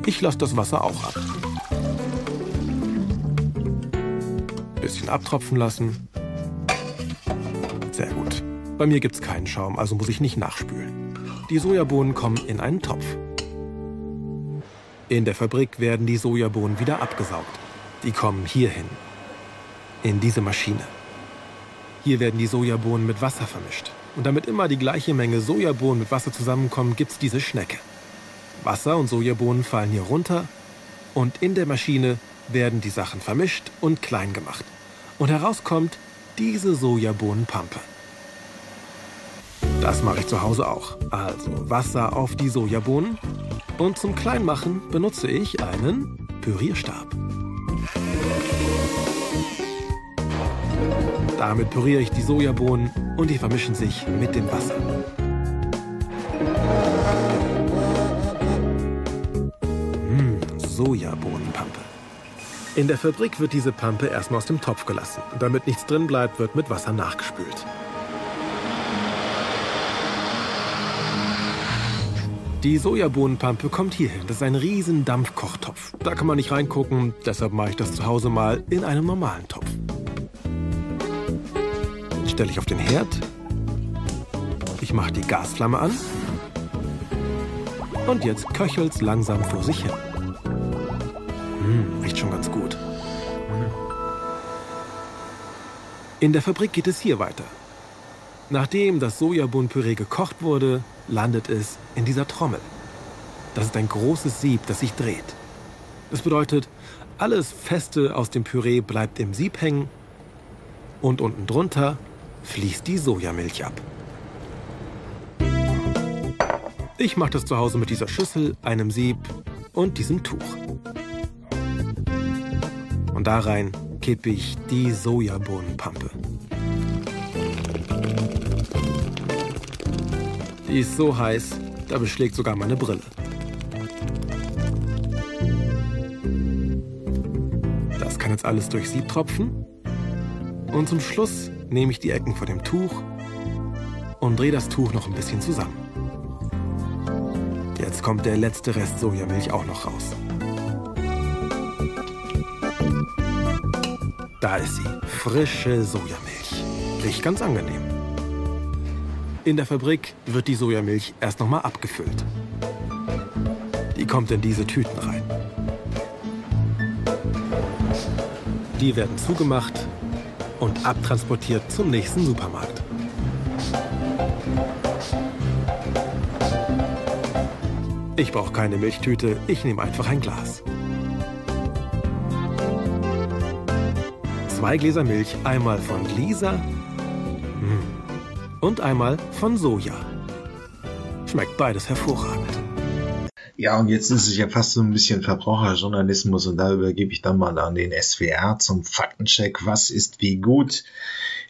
Ich lasse das Wasser auch ab. Bisschen abtropfen lassen. Sehr gut. Bei mir gibt's keinen Schaum, also muss ich nicht nachspülen. Die Sojabohnen kommen in einen Topf. In der Fabrik werden die Sojabohnen wieder abgesaugt. Die kommen hierhin. In diese Maschine. Hier werden die Sojabohnen mit Wasser vermischt. Und damit immer die gleiche Menge Sojabohnen mit Wasser zusammenkommen, gibt's diese Schnecke. Wasser und Sojabohnen fallen hier runter und in der Maschine werden die Sachen vermischt und klein gemacht. Und herauskommt diese Sojabohnenpampe. Das mache ich zu Hause auch. Also Wasser auf die Sojabohnen und zum Kleinmachen benutze ich einen Pürierstab. Damit püriere ich die Sojabohnen und die vermischen sich mit dem Wasser. Mmh, Sojabohnenpampe. In der Fabrik wird diese Pampe erstmal aus dem Topf gelassen. Damit nichts drin bleibt, wird mit Wasser nachgespült. Die Sojabohnenpampe kommt hierhin. Das ist ein riesen Dampfkochtopf. Da kann man nicht reingucken, deshalb mache ich das zu Hause mal in einem normalen Topf. Stelle ich auf den Herd. Ich mache die Gasflamme an. Und jetzt köchelt's langsam vor sich hin. Mmh, riecht schon ganz gut. In der Fabrik geht es hier weiter. Nachdem das Sojabohnenpüree gekocht wurde, landet es in dieser Trommel. Das ist ein großes Sieb, das sich dreht. Das bedeutet, alles Feste aus dem Püree bleibt im Sieb hängen und unten drunter fließt die Sojamilch ab. Ich mache das zu Hause mit dieser Schüssel, einem Sieb und diesem Tuch. Und da rein kippe ich die Sojabohnenpampe. Die ist so heiß, da beschlägt sogar meine Brille. Das kann jetzt alles durch Sieb tropfen. Und zum Schluss nehme ich die Ecken von dem Tuch und drehe das Tuch noch ein bisschen zusammen. Jetzt kommt der letzte Rest Sojamilch auch noch raus. Da ist sie, frische Sojamilch. Riecht ganz angenehm. In der Fabrik wird die Sojamilch erst nochmal abgefüllt. Die kommt in diese Tüten rein. Die werden zugemacht und abtransportiert zum nächsten Supermarkt. Ich brauche keine Milchtüte, ich nehme einfach ein Glas. Zwei Gläser Milch, einmal von Lisa hm, und einmal von Soja. Schmeckt beides hervorragend. Ja, und jetzt ist es ja fast so ein bisschen Verbraucherjournalismus und da übergebe ich dann mal an den SWR zum Faktencheck. Was ist wie gut?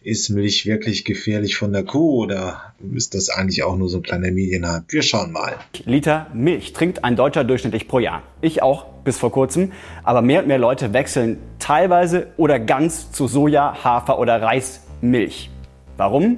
Ist Milch wirklich gefährlich von der Kuh oder ist das eigentlich auch nur so ein kleiner Medienhype? Wir schauen mal. Liter Milch trinkt ein Deutscher durchschnittlich pro Jahr. Ich auch bis vor kurzem. Aber mehr und mehr Leute wechseln teilweise oder ganz zu Soja, Hafer oder Reismilch. Warum?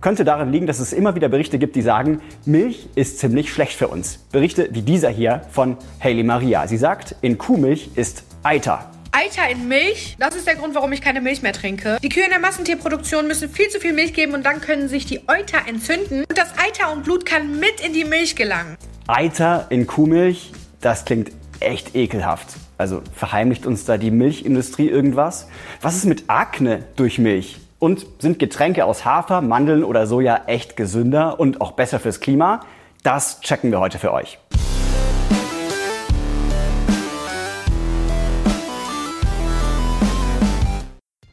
Könnte daran liegen, dass es immer wieder Berichte gibt, die sagen, Milch ist ziemlich schlecht für uns. Berichte wie dieser hier von Hayley Maria. Sie sagt, in Kuhmilch ist Eiter. Eiter in Milch, das ist der Grund, warum ich keine Milch mehr trinke. Die Kühe in der Massentierproduktion müssen viel zu viel Milch geben und dann können sich die Euter entzünden und das Eiter und Blut kann mit in die Milch gelangen. Eiter in Kuhmilch, das klingt echt ekelhaft. Also verheimlicht uns da die Milchindustrie irgendwas? Was ist mit Akne durch Milch? Und sind Getränke aus Hafer, Mandeln oder Soja echt gesünder und auch besser fürs Klima? Das checken wir heute für euch.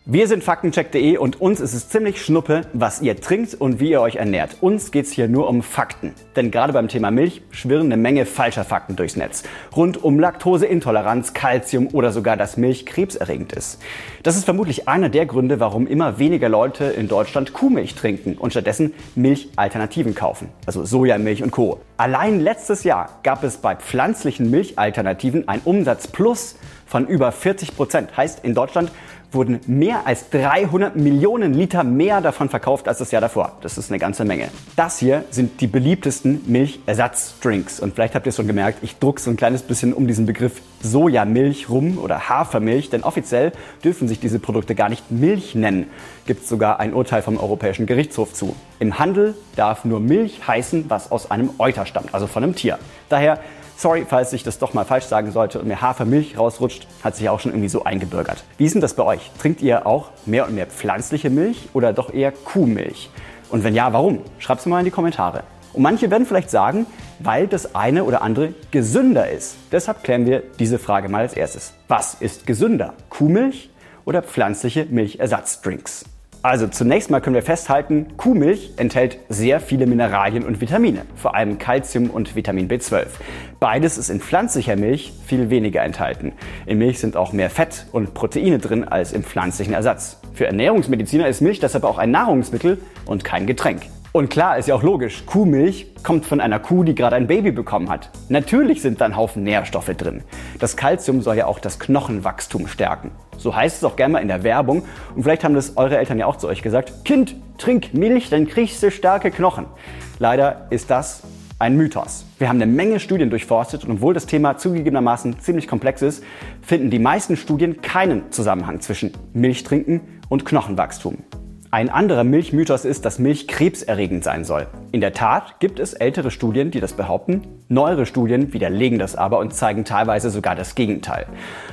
Wir sind faktencheck.de und uns ist es ziemlich schnuppe, was ihr trinkt und wie ihr euch ernährt. Uns geht's hier nur um Fakten. Denn gerade beim Thema Milch schwirren eine Menge falscher Fakten durchs Netz. Rund um Laktoseintoleranz, Kalzium oder sogar, dass Milch krebserregend ist. Das ist vermutlich einer der Gründe, warum immer weniger Leute in Deutschland Kuhmilch trinken und stattdessen Milchalternativen kaufen. Also Sojamilch und Co. Allein letztes Jahr gab es bei pflanzlichen Milchalternativen ein Umsatzplus von über 40 Prozent. Heißt in Deutschland wurden mehr als 300 Millionen Liter mehr davon verkauft als das Jahr davor. Das ist eine ganze Menge. Das hier sind die beliebtesten Milchersatzdrinks. Und vielleicht habt ihr es schon gemerkt, ich druck so ein kleines bisschen um diesen Begriff Sojamilch rum oder Hafermilch, denn offiziell dürfen sich diese Produkte gar nicht Milch nennen. Gibt es sogar ein Urteil vom Europäischen Gerichtshof zu. Im Handel darf nur Milch heißen, was aus einem Euter stammt, also von einem Tier. Daher Sorry, falls ich das doch mal falsch sagen sollte und mir Hafermilch rausrutscht, hat sich auch schon irgendwie so eingebürgert. Wie ist denn das bei euch? Trinkt ihr auch mehr und mehr pflanzliche Milch oder doch eher Kuhmilch? Und wenn ja, warum? Schreibt es mal in die Kommentare. Und manche werden vielleicht sagen, weil das eine oder andere gesünder ist. Deshalb klären wir diese Frage mal als erstes. Was ist gesünder? Kuhmilch oder pflanzliche Milchersatzdrinks? Also zunächst mal können wir festhalten, Kuhmilch enthält sehr viele Mineralien und Vitamine, vor allem Calcium und Vitamin B12. Beides ist in pflanzlicher Milch viel weniger enthalten. In Milch sind auch mehr Fett und Proteine drin als im pflanzlichen Ersatz. Für Ernährungsmediziner ist Milch deshalb auch ein Nahrungsmittel und kein Getränk. Und klar, ist ja auch logisch, Kuhmilch kommt von einer Kuh, die gerade ein Baby bekommen hat. Natürlich sind da ein Haufen Nährstoffe drin. Das Kalzium soll ja auch das Knochenwachstum stärken. So heißt es auch gerne mal in der Werbung. Und vielleicht haben das eure Eltern ja auch zu euch gesagt. Kind, trink Milch, dann kriegst du starke Knochen. Leider ist das ein Mythos. Wir haben eine Menge Studien durchforstet und obwohl das Thema zugegebenermaßen ziemlich komplex ist, finden die meisten Studien keinen Zusammenhang zwischen Milchtrinken und Knochenwachstum. Ein anderer Milchmythos ist, dass Milch krebserregend sein soll. In der Tat gibt es ältere Studien, die das behaupten. Neuere Studien widerlegen das aber und zeigen teilweise sogar das Gegenteil.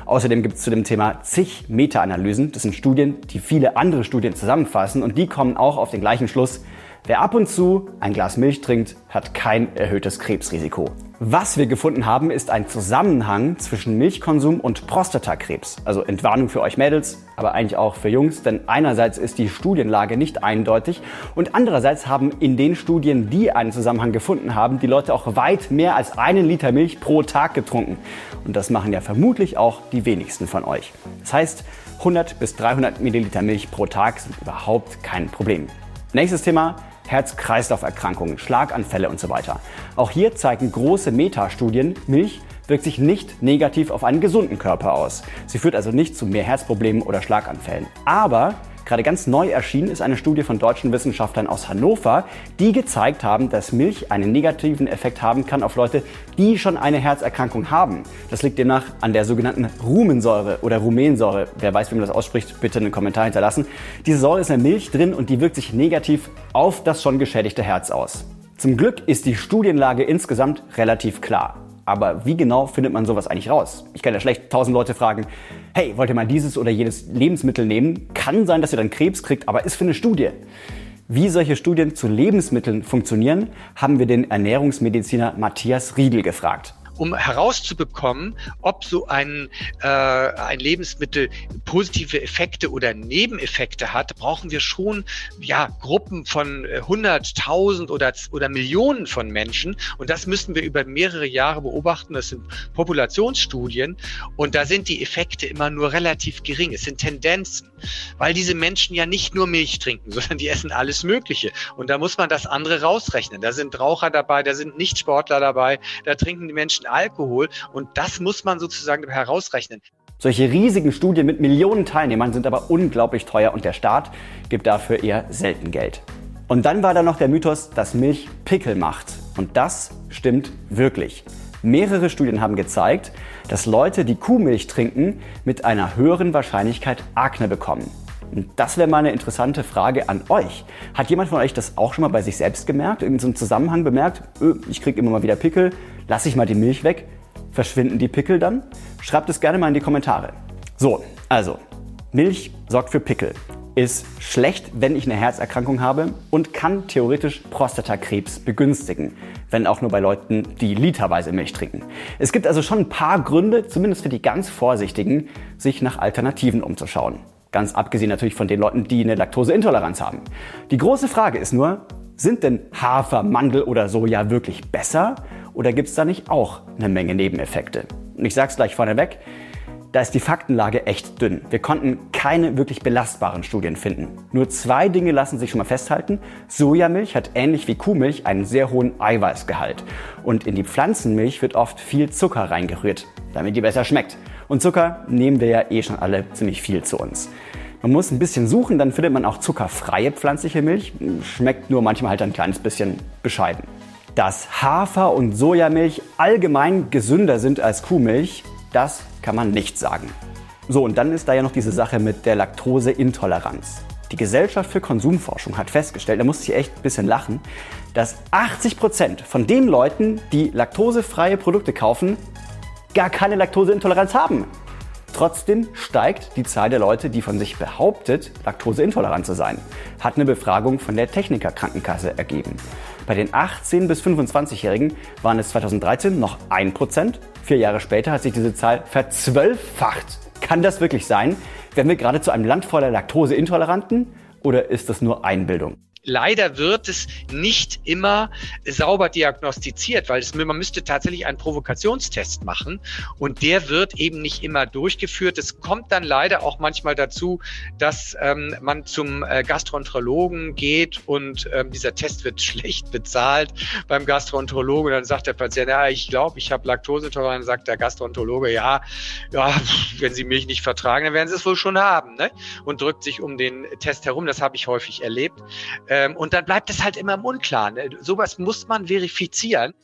Außerdem gibt es zu dem Thema zig Meta-Analysen. Das sind Studien, die viele andere Studien zusammenfassen und die kommen auch auf den gleichen Schluss. Wer ab und zu ein Glas Milch trinkt, hat kein erhöhtes Krebsrisiko. Was wir gefunden haben, ist ein Zusammenhang zwischen Milchkonsum und Prostatakrebs. Also Entwarnung für euch Mädels, aber eigentlich auch für Jungs, denn einerseits ist die Studienlage nicht eindeutig und andererseits haben in den Studien, die einen Zusammenhang gefunden haben, die Leute auch weit mehr als einen Liter Milch pro Tag getrunken. Und das machen ja vermutlich auch die wenigsten von euch. Das heißt, 100 bis 300 Milliliter Milch pro Tag sind überhaupt kein Problem. Nächstes Thema, Herz-Kreislauf-Erkrankungen, Schlaganfälle und so weiter. Auch hier zeigen große Metastudien, Milch wirkt sich nicht negativ auf einen gesunden Körper aus. Sie führt also nicht zu mehr Herzproblemen oder Schlaganfällen. Aber Gerade ganz neu erschienen ist eine Studie von deutschen Wissenschaftlern aus Hannover, die gezeigt haben, dass Milch einen negativen Effekt haben kann auf Leute, die schon eine Herzerkrankung haben. Das liegt demnach an der sogenannten Rumensäure oder Rumensäure. Wer weiß, wie man das ausspricht, bitte einen Kommentar hinterlassen. Diese Säure ist in der Milch drin und die wirkt sich negativ auf das schon geschädigte Herz aus. Zum Glück ist die Studienlage insgesamt relativ klar. Aber wie genau findet man sowas eigentlich raus? Ich kann ja schlecht tausend Leute fragen, hey, wollt ihr mal dieses oder jenes Lebensmittel nehmen? Kann sein, dass ihr dann Krebs kriegt, aber ist für eine Studie. Wie solche Studien zu Lebensmitteln funktionieren, haben wir den Ernährungsmediziner Matthias Riedel gefragt um herauszubekommen, ob so ein, äh, ein Lebensmittel positive Effekte oder Nebeneffekte hat, brauchen wir schon ja, Gruppen von 100.000 äh, oder, oder Millionen von Menschen. Und das müssen wir über mehrere Jahre beobachten. Das sind Populationsstudien. Und da sind die Effekte immer nur relativ gering. Es sind Tendenzen, weil diese Menschen ja nicht nur Milch trinken, sondern die essen alles Mögliche. Und da muss man das andere rausrechnen. Da sind Raucher dabei, da sind Nichtsportler dabei, da trinken die Menschen Alkohol und das muss man sozusagen herausrechnen. Solche riesigen Studien mit Millionen Teilnehmern sind aber unglaublich teuer und der Staat gibt dafür eher selten Geld. Und dann war da noch der Mythos, dass Milch Pickel macht. Und das stimmt wirklich. Mehrere Studien haben gezeigt, dass Leute, die Kuhmilch trinken, mit einer höheren Wahrscheinlichkeit Akne bekommen. Und das wäre mal eine interessante Frage an euch. Hat jemand von euch das auch schon mal bei sich selbst gemerkt? Irgendeinen Zusammenhang bemerkt? Ich kriege immer mal wieder Pickel, lasse ich mal die Milch weg, verschwinden die Pickel dann? Schreibt es gerne mal in die Kommentare. So, also, Milch sorgt für Pickel, ist schlecht, wenn ich eine Herzerkrankung habe und kann theoretisch Prostatakrebs begünstigen, wenn auch nur bei Leuten, die literweise Milch trinken. Es gibt also schon ein paar Gründe, zumindest für die ganz Vorsichtigen, sich nach Alternativen umzuschauen. Ganz abgesehen natürlich von den Leuten, die eine Laktoseintoleranz haben. Die große Frage ist nur, sind denn Hafer, Mandel oder Soja wirklich besser oder gibt es da nicht auch eine Menge Nebeneffekte? Und ich sage es gleich vorneweg, da ist die Faktenlage echt dünn. Wir konnten keine wirklich belastbaren Studien finden. Nur zwei Dinge lassen sich schon mal festhalten. Sojamilch hat ähnlich wie Kuhmilch einen sehr hohen Eiweißgehalt. Und in die Pflanzenmilch wird oft viel Zucker reingerührt, damit die besser schmeckt. Und Zucker nehmen wir ja eh schon alle ziemlich viel zu uns. Man muss ein bisschen suchen, dann findet man auch zuckerfreie pflanzliche Milch. Schmeckt nur manchmal halt ein kleines bisschen bescheiden. Dass Hafer- und Sojamilch allgemein gesünder sind als Kuhmilch, das kann man nicht sagen. So, und dann ist da ja noch diese Sache mit der Laktoseintoleranz. Die Gesellschaft für Konsumforschung hat festgestellt, da musste ich echt ein bisschen lachen, dass 80 Prozent von den Leuten, die laktosefreie Produkte kaufen, gar keine Laktoseintoleranz haben. Trotzdem steigt die Zahl der Leute, die von sich behauptet, laktoseintolerant zu sein, hat eine Befragung von der Techniker Krankenkasse ergeben. Bei den 18- bis 25-Jährigen waren es 2013 noch 1%. Vier Jahre später hat sich diese Zahl verzwölffacht. Kann das wirklich sein? Werden wir gerade zu einem Land voller Laktoseintoleranten? Oder ist das nur Einbildung? Leider wird es nicht immer sauber diagnostiziert, weil es, man müsste tatsächlich einen Provokationstest machen und der wird eben nicht immer durchgeführt. Es kommt dann leider auch manchmal dazu, dass ähm, man zum äh, Gastroenterologen geht und ähm, dieser Test wird schlecht bezahlt beim Gastroenterologen. Dann sagt der Patient, ja, ich glaube, ich habe Laktosetoleranz. Sagt der Gastroenterologe, ja, ja, wenn Sie Milch nicht vertragen, dann werden Sie es wohl schon haben. Ne? Und drückt sich um den Test herum. Das habe ich häufig erlebt. Ähm, und dann bleibt es halt immer im Unklaren. Äh, sowas muss man verifizieren.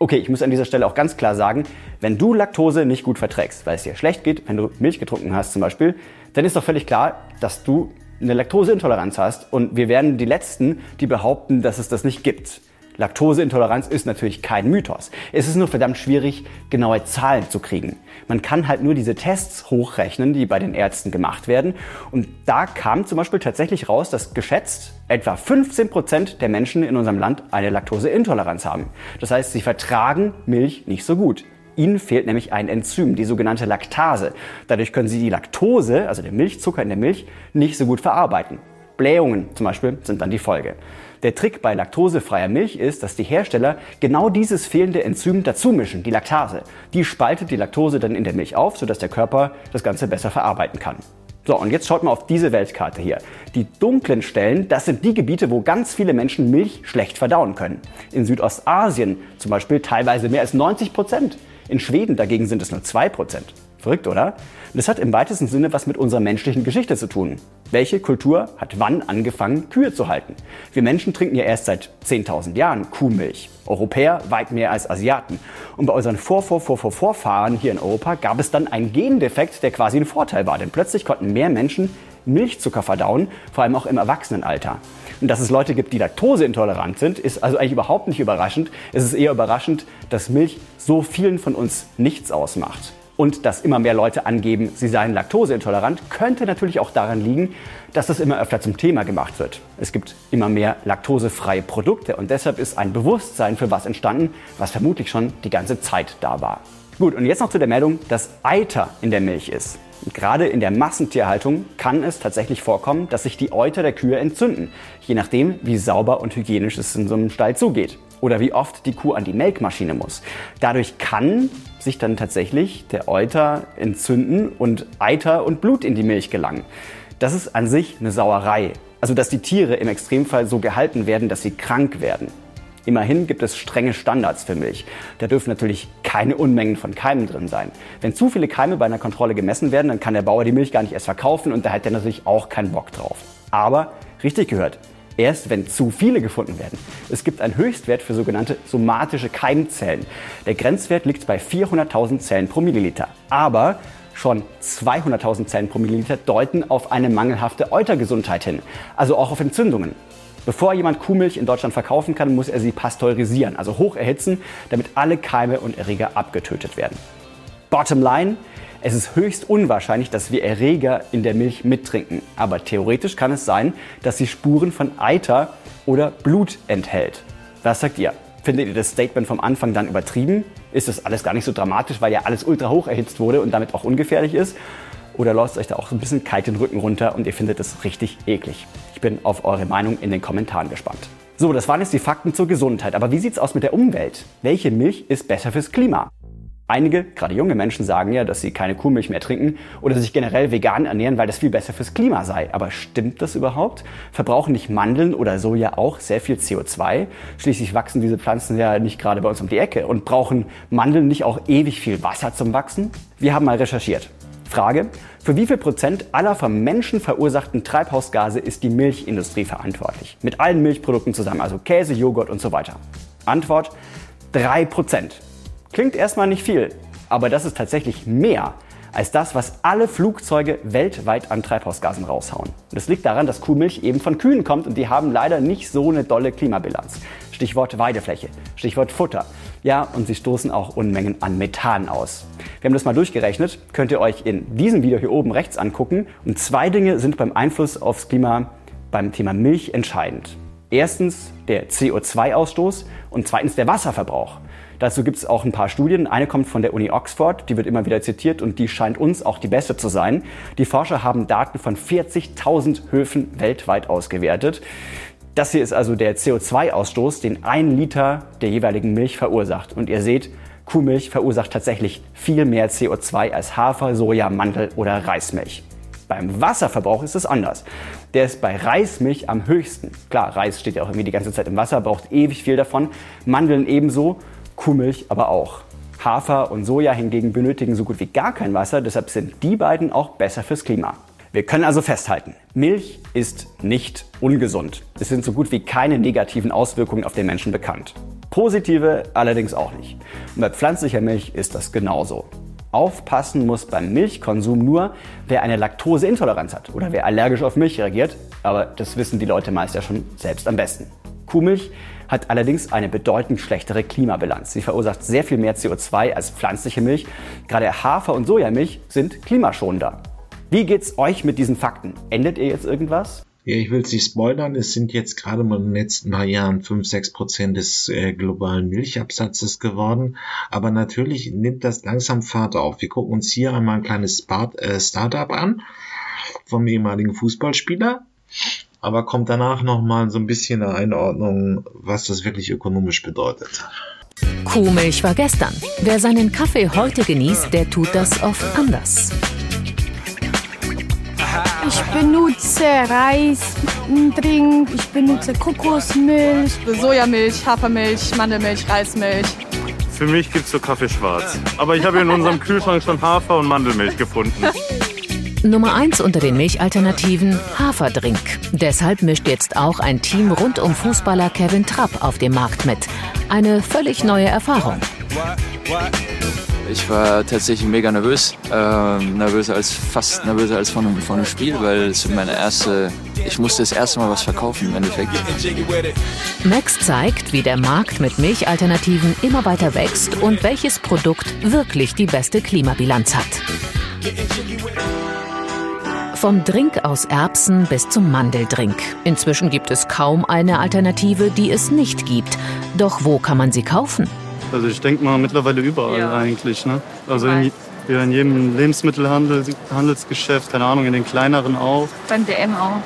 Okay, ich muss an dieser Stelle auch ganz klar sagen, wenn du Laktose nicht gut verträgst, weil es dir schlecht geht, wenn du Milch getrunken hast zum Beispiel, dann ist doch völlig klar, dass du eine Laktoseintoleranz hast und wir werden die Letzten, die behaupten, dass es das nicht gibt. Laktoseintoleranz ist natürlich kein Mythos. Es ist nur verdammt schwierig, genaue Zahlen zu kriegen. Man kann halt nur diese Tests hochrechnen, die bei den Ärzten gemacht werden. Und da kam zum Beispiel tatsächlich raus, dass geschätzt etwa 15 Prozent der Menschen in unserem Land eine Laktoseintoleranz haben. Das heißt, sie vertragen Milch nicht so gut. Ihnen fehlt nämlich ein Enzym, die sogenannte Laktase. Dadurch können Sie die Laktose, also den Milchzucker in der Milch, nicht so gut verarbeiten. Blähungen zum Beispiel sind dann die Folge. Der Trick bei laktosefreier Milch ist, dass die Hersteller genau dieses fehlende Enzym dazumischen, die Laktase. Die spaltet die Laktose dann in der Milch auf, sodass der Körper das Ganze besser verarbeiten kann. So, und jetzt schaut mal auf diese Weltkarte hier. Die dunklen Stellen, das sind die Gebiete, wo ganz viele Menschen Milch schlecht verdauen können. In Südostasien zum Beispiel teilweise mehr als 90 Prozent. In Schweden dagegen sind es nur 2 Prozent. Verrückt, oder? Und das hat im weitesten Sinne was mit unserer menschlichen Geschichte zu tun. Welche Kultur hat wann angefangen, Kühe zu halten? Wir Menschen trinken ja erst seit 10.000 Jahren Kuhmilch. Europäer weit mehr als Asiaten. Und bei unseren Vor -Vor -Vor -Vor Vorfahren hier in Europa gab es dann einen Gendefekt, der quasi ein Vorteil war. Denn plötzlich konnten mehr Menschen Milchzucker verdauen, vor allem auch im Erwachsenenalter. Und dass es Leute gibt, die laktoseintolerant sind, ist also eigentlich überhaupt nicht überraschend. Es ist eher überraschend, dass Milch so vielen von uns nichts ausmacht und dass immer mehr Leute angeben, sie seien laktoseintolerant, könnte natürlich auch daran liegen, dass das immer öfter zum Thema gemacht wird. Es gibt immer mehr laktosefreie Produkte und deshalb ist ein Bewusstsein für was entstanden, was vermutlich schon die ganze Zeit da war. Gut, und jetzt noch zu der Meldung, dass Eiter in der Milch ist. Und gerade in der Massentierhaltung kann es tatsächlich vorkommen, dass sich die Euter der Kühe entzünden, je nachdem, wie sauber und hygienisch es in so einem Stall zugeht oder wie oft die Kuh an die Melkmaschine muss. Dadurch kann sich dann tatsächlich der Euter entzünden und Eiter und Blut in die Milch gelangen. Das ist an sich eine Sauerei. Also dass die Tiere im Extremfall so gehalten werden, dass sie krank werden. Immerhin gibt es strenge Standards für Milch. Da dürfen natürlich keine Unmengen von Keimen drin sein. Wenn zu viele Keime bei einer Kontrolle gemessen werden, dann kann der Bauer die Milch gar nicht erst verkaufen und da hat er natürlich auch keinen Bock drauf. Aber, richtig gehört, erst wenn zu viele gefunden werden. Es gibt einen Höchstwert für sogenannte somatische Keimzellen. Der Grenzwert liegt bei 400.000 Zellen pro Milliliter. Aber schon 200.000 Zellen pro Milliliter deuten auf eine mangelhafte Eutergesundheit hin, also auch auf Entzündungen. Bevor jemand Kuhmilch in Deutschland verkaufen kann, muss er sie pasteurisieren, also hoch erhitzen, damit alle Keime und Erreger abgetötet werden. Bottom line, es ist höchst unwahrscheinlich, dass wir Erreger in der Milch mittrinken. Aber theoretisch kann es sein, dass sie Spuren von Eiter oder Blut enthält. Was sagt ihr? Findet ihr das Statement vom Anfang dann übertrieben? Ist das alles gar nicht so dramatisch, weil ja alles ultra hoch erhitzt wurde und damit auch ungefährlich ist? Oder läuft euch da auch so ein bisschen kalt den Rücken runter und ihr findet es richtig eklig? Ich bin auf eure Meinung in den Kommentaren gespannt. So, das waren jetzt die Fakten zur Gesundheit. Aber wie sieht's aus mit der Umwelt? Welche Milch ist besser fürs Klima? Einige, gerade junge Menschen, sagen ja, dass sie keine Kuhmilch mehr trinken oder sich generell vegan ernähren, weil das viel besser fürs Klima sei. Aber stimmt das überhaupt? Verbrauchen nicht Mandeln oder Soja auch sehr viel CO2? Schließlich wachsen diese Pflanzen ja nicht gerade bei uns um die Ecke. Und brauchen Mandeln nicht auch ewig viel Wasser zum Wachsen? Wir haben mal recherchiert. Frage, für wie viel Prozent aller vom Menschen verursachten Treibhausgase ist die Milchindustrie verantwortlich? Mit allen Milchprodukten zusammen, also Käse, Joghurt und so weiter. Antwort, 3 Prozent. Klingt erstmal nicht viel, aber das ist tatsächlich mehr als das, was alle Flugzeuge weltweit an Treibhausgasen raushauen. Das liegt daran, dass Kuhmilch eben von Kühen kommt und die haben leider nicht so eine dolle Klimabilanz. Stichwort Weidefläche, Stichwort Futter. Ja, und sie stoßen auch Unmengen an Methan aus. Wir haben das mal durchgerechnet, könnt ihr euch in diesem Video hier oben rechts angucken. Und zwei Dinge sind beim Einfluss aufs Klima beim Thema Milch entscheidend. Erstens der CO2-Ausstoß und zweitens der Wasserverbrauch. Dazu gibt es auch ein paar Studien. Eine kommt von der Uni Oxford, die wird immer wieder zitiert und die scheint uns auch die beste zu sein. Die Forscher haben Daten von 40.000 Höfen weltweit ausgewertet. Das hier ist also der CO2-Ausstoß, den ein Liter der jeweiligen Milch verursacht. Und ihr seht, Kuhmilch verursacht tatsächlich viel mehr CO2 als Hafer, Soja, Mandel oder Reismilch. Beim Wasserverbrauch ist es anders. Der ist bei Reismilch am höchsten. Klar, Reis steht ja auch irgendwie die ganze Zeit im Wasser, braucht ewig viel davon. Mandeln ebenso. Kuhmilch aber auch. Hafer und Soja hingegen benötigen so gut wie gar kein Wasser, deshalb sind die beiden auch besser fürs Klima. Wir können also festhalten, Milch ist nicht ungesund. Es sind so gut wie keine negativen Auswirkungen auf den Menschen bekannt. Positive allerdings auch nicht. Und bei pflanzlicher Milch ist das genauso. Aufpassen muss beim Milchkonsum nur, wer eine Laktoseintoleranz hat oder wer allergisch auf Milch reagiert. Aber das wissen die Leute meist ja schon selbst am besten. Kuhmilch hat allerdings eine bedeutend schlechtere Klimabilanz. Sie verursacht sehr viel mehr CO2 als pflanzliche Milch. Gerade Hafer- und Sojamilch sind klimaschonender. Wie geht's euch mit diesen Fakten? Endet ihr jetzt irgendwas? Ja, ich will es nicht spoilern. Es sind jetzt gerade mal in den letzten paar Jahren 5, 6 Prozent des äh, globalen Milchabsatzes geworden. Aber natürlich nimmt das langsam Fahrt auf. Wir gucken uns hier einmal ein kleines äh, Startup an vom ehemaligen Fußballspieler aber kommt danach nochmal so ein bisschen eine Einordnung, was das wirklich ökonomisch bedeutet. Kuhmilch war gestern. Wer seinen Kaffee heute genießt, der tut das oft anders. Ich benutze Reis, Trink, ich benutze Kokosmilch, Sojamilch, Hafermilch, Mandelmilch, Reismilch. für mich gibt es so Kaffee schwarz. Aber ich habe in unserem Kühlschrank schon Hafer- und Mandelmilch gefunden. Nummer 1 unter den Milchalternativen Haferdrink. Deshalb mischt jetzt auch ein Team rund um Fußballer Kevin Trapp auf dem Markt mit. Eine völlig neue Erfahrung. Ich war tatsächlich mega nervös. Ähm, nervöser als, fast nervöser als von, von einem Spiel, weil es meine erste. Ich musste das erste Mal was verkaufen im Endeffekt. Max zeigt, wie der Markt mit Milchalternativen immer weiter wächst und welches Produkt wirklich die beste Klimabilanz hat. Vom Drink aus Erbsen bis zum Mandeldrink. Inzwischen gibt es kaum eine Alternative, die es nicht gibt. Doch wo kann man sie kaufen? Also ich denke mal mittlerweile überall ja. eigentlich. Ne? Also in, ja, in jedem Lebensmittelhandelsgeschäft, keine Ahnung, in den kleineren auch. Beim DM auch.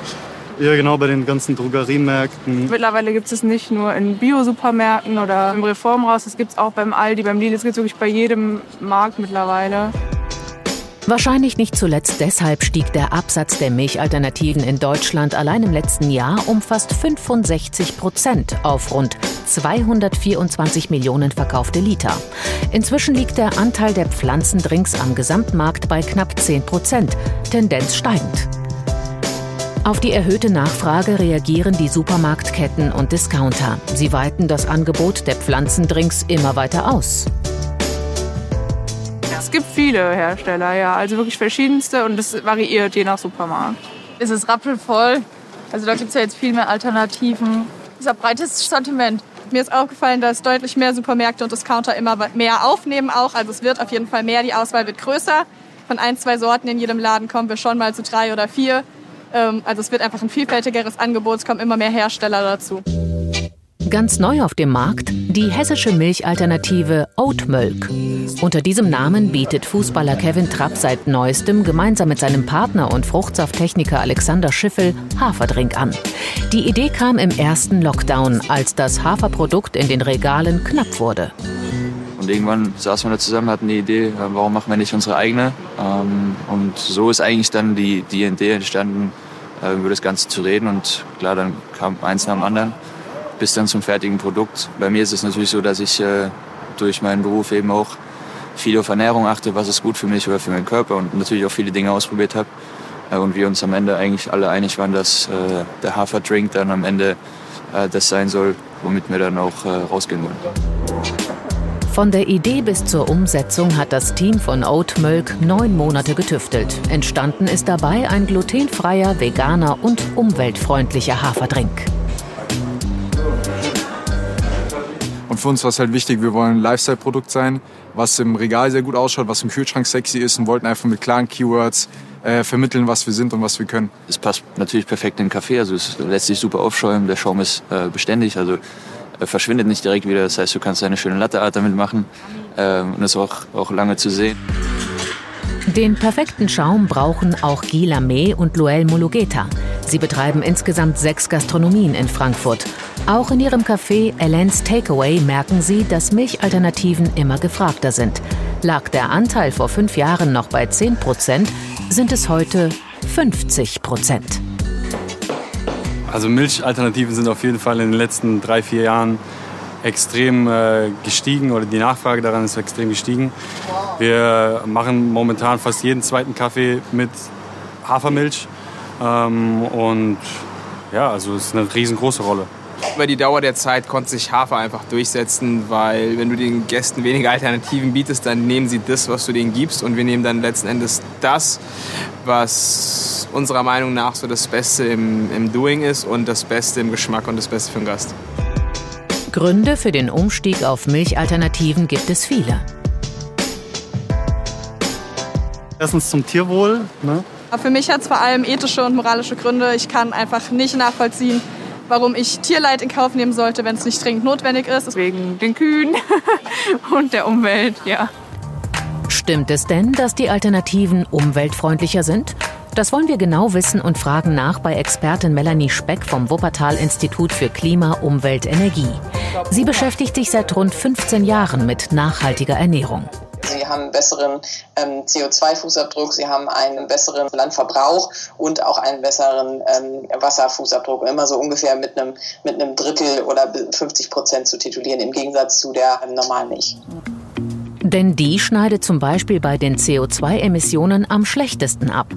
Ja, genau, bei den ganzen Drogeriemärkten. Mittlerweile gibt es nicht nur in Bio-Supermärkten oder im Reformhaus, es gibt es auch beim Aldi, beim Lidl, es gibt es wirklich bei jedem Markt mittlerweile. Wahrscheinlich nicht zuletzt deshalb stieg der Absatz der Milchalternativen in Deutschland allein im letzten Jahr um fast 65 Prozent auf rund 224 Millionen verkaufte Liter. Inzwischen liegt der Anteil der Pflanzendrinks am Gesamtmarkt bei knapp 10 Prozent, Tendenz steigend. Auf die erhöhte Nachfrage reagieren die Supermarktketten und Discounter. Sie weiten das Angebot der Pflanzendrinks immer weiter aus. Es gibt viele Hersteller, ja, also wirklich verschiedenste und es variiert je nach Supermarkt. Es ist rappelvoll, also da gibt es ja jetzt viel mehr Alternativen. Es ist ein breites Sortiment. Mir ist aufgefallen, dass deutlich mehr Supermärkte und Discounter immer mehr aufnehmen auch. Also es wird auf jeden Fall mehr, die Auswahl wird größer. Von ein, zwei Sorten in jedem Laden kommen wir schon mal zu drei oder vier. Ähm, also es wird einfach ein vielfältigeres Angebot, es kommen immer mehr Hersteller dazu. Ganz neu auf dem Markt die hessische Milchalternative Oatmilk. Unter diesem Namen bietet Fußballer Kevin Trapp seit neuestem gemeinsam mit seinem Partner und Fruchtsafttechniker Alexander Schiffel Haferdrink an. Die Idee kam im ersten Lockdown, als das Haferprodukt in den Regalen knapp wurde. Und irgendwann saßen wir da zusammen, hatten die Idee, warum machen wir nicht unsere eigene? Ähm, und so ist eigentlich dann die, die Idee entstanden, äh, über das Ganze zu reden. Und klar, dann kam eins nach dem anderen bis dann zum fertigen Produkt. Bei mir ist es natürlich so, dass ich äh, durch meinen Beruf eben auch viel auf Ernährung achte, was ist gut für mich oder für meinen Körper und natürlich auch viele Dinge ausprobiert habe. Äh, und wir uns am Ende eigentlich alle einig waren, dass äh, der Haferdrink dann am Ende äh, das sein soll, womit wir dann auch äh, rausgehen wollen. Von der Idee bis zur Umsetzung hat das Team von Oatmilk neun Monate getüftelt. Entstanden ist dabei ein glutenfreier, veganer und umweltfreundlicher Haferdrink. Und für uns war es halt wichtig, wir wollen ein Lifestyle-Produkt sein, was im Regal sehr gut ausschaut, was im Kühlschrank sexy ist und wollten einfach mit klaren Keywords äh, vermitteln, was wir sind und was wir können. Es passt natürlich perfekt in den Kaffee, also es lässt sich super aufschäumen, der Schaum ist äh, beständig, also äh, verschwindet nicht direkt wieder. Das heißt, du kannst eine schöne Latteart damit machen äh, und ist auch, auch lange zu sehen. Den perfekten Schaum brauchen auch Gila May und Luel Mulugeta. Sie betreiben insgesamt sechs Gastronomien in Frankfurt. Auch in ihrem Café Elens Takeaway merken sie, dass Milchalternativen immer gefragter sind. Lag der Anteil vor fünf Jahren noch bei 10 Prozent, sind es heute 50 Prozent. Also Milchalternativen sind auf jeden Fall in den letzten drei, vier Jahren extrem äh, gestiegen oder die Nachfrage daran ist extrem gestiegen. Wir machen momentan fast jeden zweiten Kaffee mit Hafermilch ähm, und ja, also es ist eine riesengroße Rolle. Über die Dauer der Zeit konnte sich Hafer einfach durchsetzen, weil wenn du den Gästen weniger Alternativen bietest, dann nehmen sie das, was du denen gibst und wir nehmen dann letzten Endes das, was unserer Meinung nach so das Beste im, im Doing ist und das Beste im Geschmack und das Beste für den Gast. Gründe für den Umstieg auf Milchalternativen gibt es viele. Erstens zum Tierwohl. Ne? Für mich hat es vor allem ethische und moralische Gründe. Ich kann einfach nicht nachvollziehen, warum ich Tierleid in Kauf nehmen sollte, wenn es nicht dringend notwendig ist. Wegen den Kühen und der Umwelt, ja. Stimmt es denn, dass die Alternativen umweltfreundlicher sind? Das wollen wir genau wissen und fragen nach bei Expertin Melanie Speck vom Wuppertal Institut für Klima, Umwelt, Energie. Sie beschäftigt sich seit rund 15 Jahren mit nachhaltiger Ernährung. Sie haben einen besseren ähm, CO2-Fußabdruck, sie haben einen besseren Landverbrauch und auch einen besseren ähm, Wasserfußabdruck. Immer so ungefähr mit einem, mit einem Drittel oder 50 Prozent zu titulieren, im Gegensatz zu der ähm, normalen Milch. Denn die schneidet zum Beispiel bei den CO2-Emissionen am schlechtesten ab.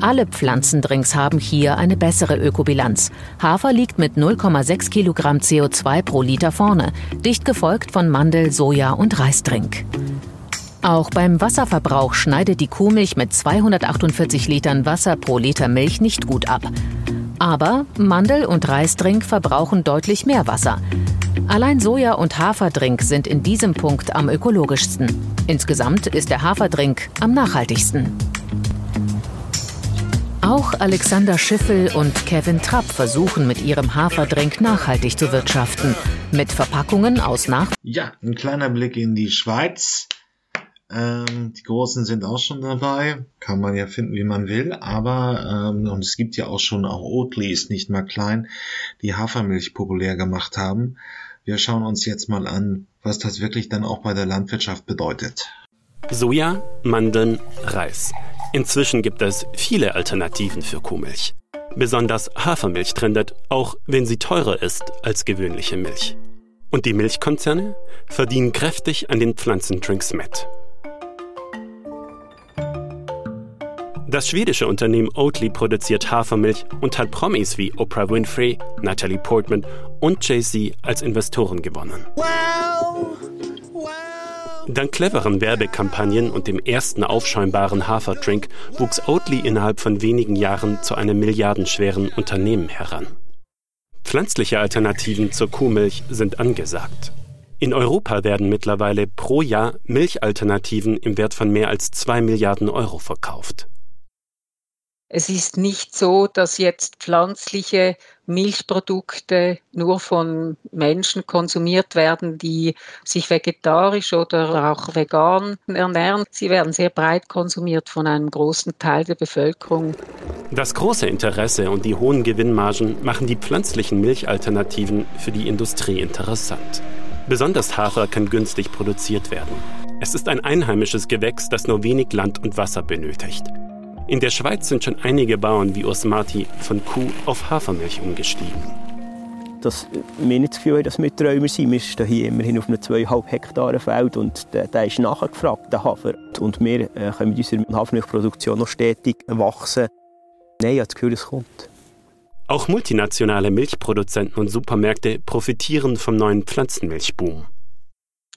Alle Pflanzendrinks haben hier eine bessere Ökobilanz. Hafer liegt mit 0,6 Kilogramm CO2 pro Liter vorne, dicht gefolgt von Mandel, Soja und Reisdrink. Auch beim Wasserverbrauch schneidet die Kuhmilch mit 248 Litern Wasser pro Liter Milch nicht gut ab. Aber Mandel und Reisdrink verbrauchen deutlich mehr Wasser. Allein Soja- und Haferdrink sind in diesem Punkt am ökologischsten. Insgesamt ist der Haferdrink am nachhaltigsten. Auch Alexander Schiffel und Kevin Trapp versuchen mit ihrem Haferdrink nachhaltig zu wirtschaften. Mit Verpackungen aus nach. Ja, ein kleiner Blick in die Schweiz. Ähm, die Großen sind auch schon dabei. Kann man ja finden, wie man will. Aber, ähm, und es gibt ja auch schon, auch Oatly ist nicht mal klein, die Hafermilch populär gemacht haben. Wir schauen uns jetzt mal an, was das wirklich dann auch bei der Landwirtschaft bedeutet. Soja, Mandeln, Reis. Inzwischen gibt es viele Alternativen für Kuhmilch. Besonders Hafermilch trendet, auch wenn sie teurer ist als gewöhnliche Milch. Und die Milchkonzerne verdienen kräftig an den Pflanzendrinks mit. Das schwedische Unternehmen Oatly produziert Hafermilch und hat Promis wie Oprah Winfrey, Natalie Portman und Jay-Z als Investoren gewonnen. Dank cleveren Werbekampagnen und dem ersten aufschäumbaren Haferdrink wuchs Oatly innerhalb von wenigen Jahren zu einem milliardenschweren Unternehmen heran. Pflanzliche Alternativen zur Kuhmilch sind angesagt. In Europa werden mittlerweile pro Jahr Milchalternativen im Wert von mehr als 2 Milliarden Euro verkauft. Es ist nicht so, dass jetzt pflanzliche Milchprodukte nur von Menschen konsumiert werden, die sich vegetarisch oder auch vegan ernähren. Sie werden sehr breit konsumiert von einem großen Teil der Bevölkerung. Das große Interesse und die hohen Gewinnmargen machen die pflanzlichen Milchalternativen für die Industrie interessant. Besonders Hafer kann günstig produziert werden. Es ist ein einheimisches Gewächs, das nur wenig Land und Wasser benötigt. In der Schweiz sind schon einige Bauern wie Urs Marti von Kuh auf Hafermilch umgestiegen. Dass wir nicht das Gefühl haben, dass wir Träumer sind. Wir stehen hier immerhin auf einem 2,5 Hektaren Feld und der, der ist nachgefragt, der Hafer. Und wir äh, können mit unserer Hafermilchproduktion noch stetig wachsen. Nein, ich habe das Gefühl, es kommt. Auch multinationale Milchproduzenten und Supermärkte profitieren vom neuen Pflanzenmilchboom.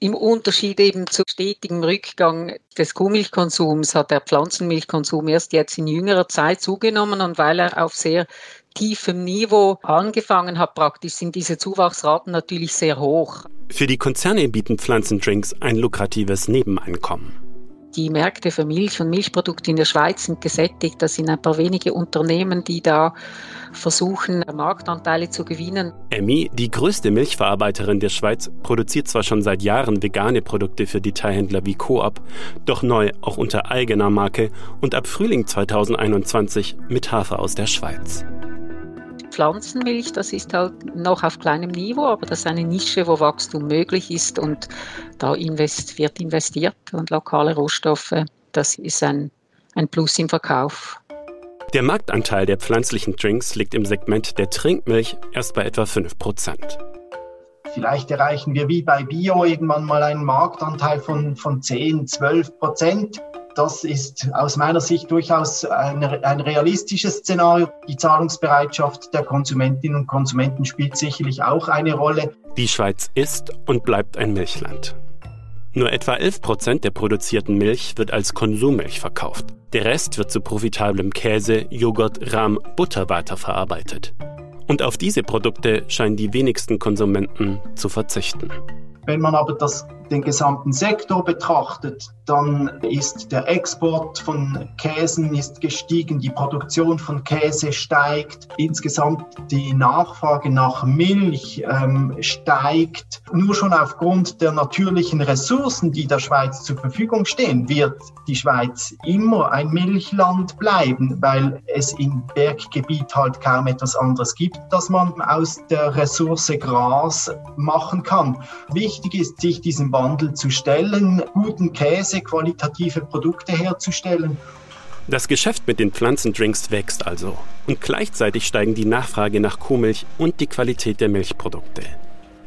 Im Unterschied eben zu stetigem Rückgang des Kuhmilchkonsums hat der Pflanzenmilchkonsum erst jetzt in jüngerer Zeit zugenommen und weil er auf sehr tiefem Niveau angefangen hat, praktisch sind diese Zuwachsraten natürlich sehr hoch. Für die Konzerne bieten Pflanzendrinks ein lukratives Nebeneinkommen. Die Märkte für Milch und Milchprodukte in der Schweiz sind gesättigt. Das sind ein paar wenige Unternehmen, die da versuchen, Marktanteile zu gewinnen. Emmy, die größte Milchverarbeiterin der Schweiz, produziert zwar schon seit Jahren vegane Produkte für Detailhändler wie Coop, doch neu auch unter eigener Marke und ab Frühling 2021 mit Hafer aus der Schweiz. Pflanzenmilch, das ist halt noch auf kleinem Niveau, aber das ist eine Nische, wo Wachstum möglich ist und da invest, wird investiert und lokale Rohstoffe, das ist ein, ein Plus im Verkauf. Der Marktanteil der pflanzlichen Drinks liegt im Segment der Trinkmilch erst bei etwa 5%. Vielleicht erreichen wir wie bei Bio irgendwann mal einen Marktanteil von, von 10, 12 Prozent. Das ist aus meiner Sicht durchaus ein, ein, realistisches Szenario. Die Zahlungsbereitschaft der Konsumentinnen und Konsumenten spielt sicherlich auch eine Rolle. Die Schweiz ist und bleibt ein Milchland. Nur etwa 11 Prozent der produzierten Milch wird als Konsummilch verkauft. Der Rest wird zu profitablem Käse, Joghurt, Rahm, Butter weiterverarbeitet. Und auf diese Produkte scheinen die wenigsten Konsumenten zu verzichten. Wenn man aber das den gesamten Sektor betrachtet, dann ist der Export von Käsen ist gestiegen, die Produktion von Käse steigt, insgesamt die Nachfrage nach Milch ähm, steigt. Nur schon aufgrund der natürlichen Ressourcen, die der Schweiz zur Verfügung stehen, wird die Schweiz immer ein Milchland bleiben, weil es im Berggebiet halt kaum etwas anderes gibt, das man aus der Ressource Gras machen kann. Wichtig ist, sich diesen Wandel zu stellen, guten Käse, qualitative Produkte herzustellen. Das Geschäft mit den Pflanzendrinks wächst also und gleichzeitig steigen die Nachfrage nach Kuhmilch und die Qualität der Milchprodukte.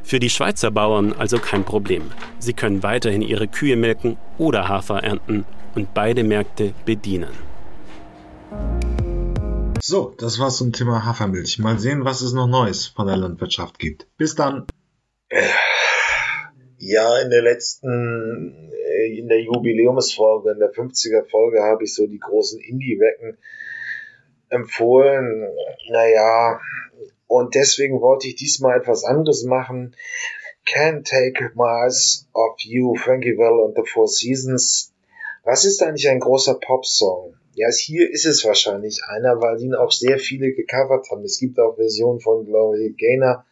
Für die Schweizer Bauern also kein Problem. Sie können weiterhin ihre Kühe melken oder Hafer ernten und beide Märkte bedienen. So, das war's zum Thema Hafermilch. Mal sehen, was es noch Neues von der Landwirtschaft gibt. Bis dann. Ja, in der letzten, äh, in der Jubiläumsfolge, in der 50er Folge habe ich so die großen Indie-Wecken empfohlen. Naja, und deswegen wollte ich diesmal etwas anderes machen. Can't Take Eyes Off You, Frankie Well and the Four Seasons. Was ist eigentlich ein großer Popsong? Ja, hier ist es wahrscheinlich einer, weil ihn auch sehr viele gecovert haben. Es gibt auch Versionen von Gloria Gaynor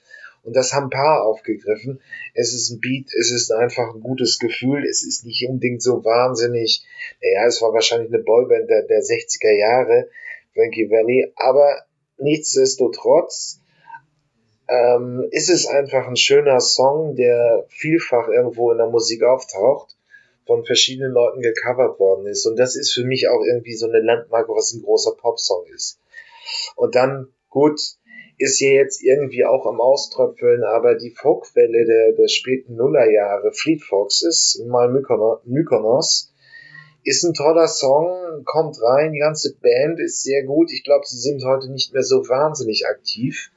und das haben ein paar aufgegriffen. Es ist ein Beat, es ist einfach ein gutes Gefühl, es ist nicht unbedingt so wahnsinnig. Naja, es war wahrscheinlich eine Boyband der, der 60er Jahre, Frankie Valley, aber nichtsdestotrotz ähm, ist es einfach ein schöner Song, der vielfach irgendwo in der Musik auftaucht, von verschiedenen Leuten gecovert worden ist. Und das ist für mich auch irgendwie so eine Landmarke, was ein großer Popsong ist. Und dann, gut, ist hier jetzt irgendwie auch am Auströpfeln, aber die Folkwelle der, der späten Nullerjahre, Fleet Foxes, mal Mykonos, ist ein toller Song, kommt rein, die ganze Band ist sehr gut. Ich glaube, sie sind heute nicht mehr so wahnsinnig aktiv.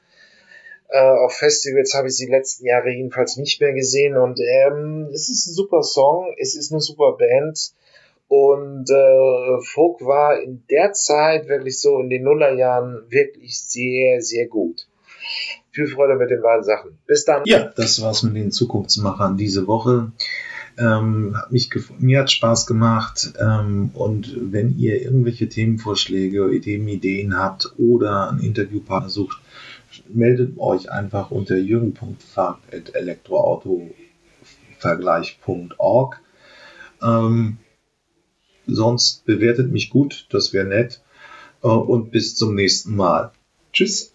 Äh, auf Festivals habe ich sie letzten Jahre jedenfalls nicht mehr gesehen und ähm, es ist ein super Song, es ist eine super Band und äh, Folk war in der Zeit wirklich so in den Nullerjahren wirklich sehr, sehr gut. Viel Freude mit den beiden Sachen. Bis dann. Ja, das war's mit den Zukunftsmachern diese Woche. Ähm, hat mich mir hat Spaß gemacht ähm, und wenn ihr irgendwelche Themenvorschläge, Ideen, Ideen habt oder einen Interviewpartner sucht, meldet euch einfach unter jürgen.fahrt.elektroautovergleich.org. Ähm, sonst bewertet mich gut, das wäre nett. Äh, und bis zum nächsten Mal. Tschüss.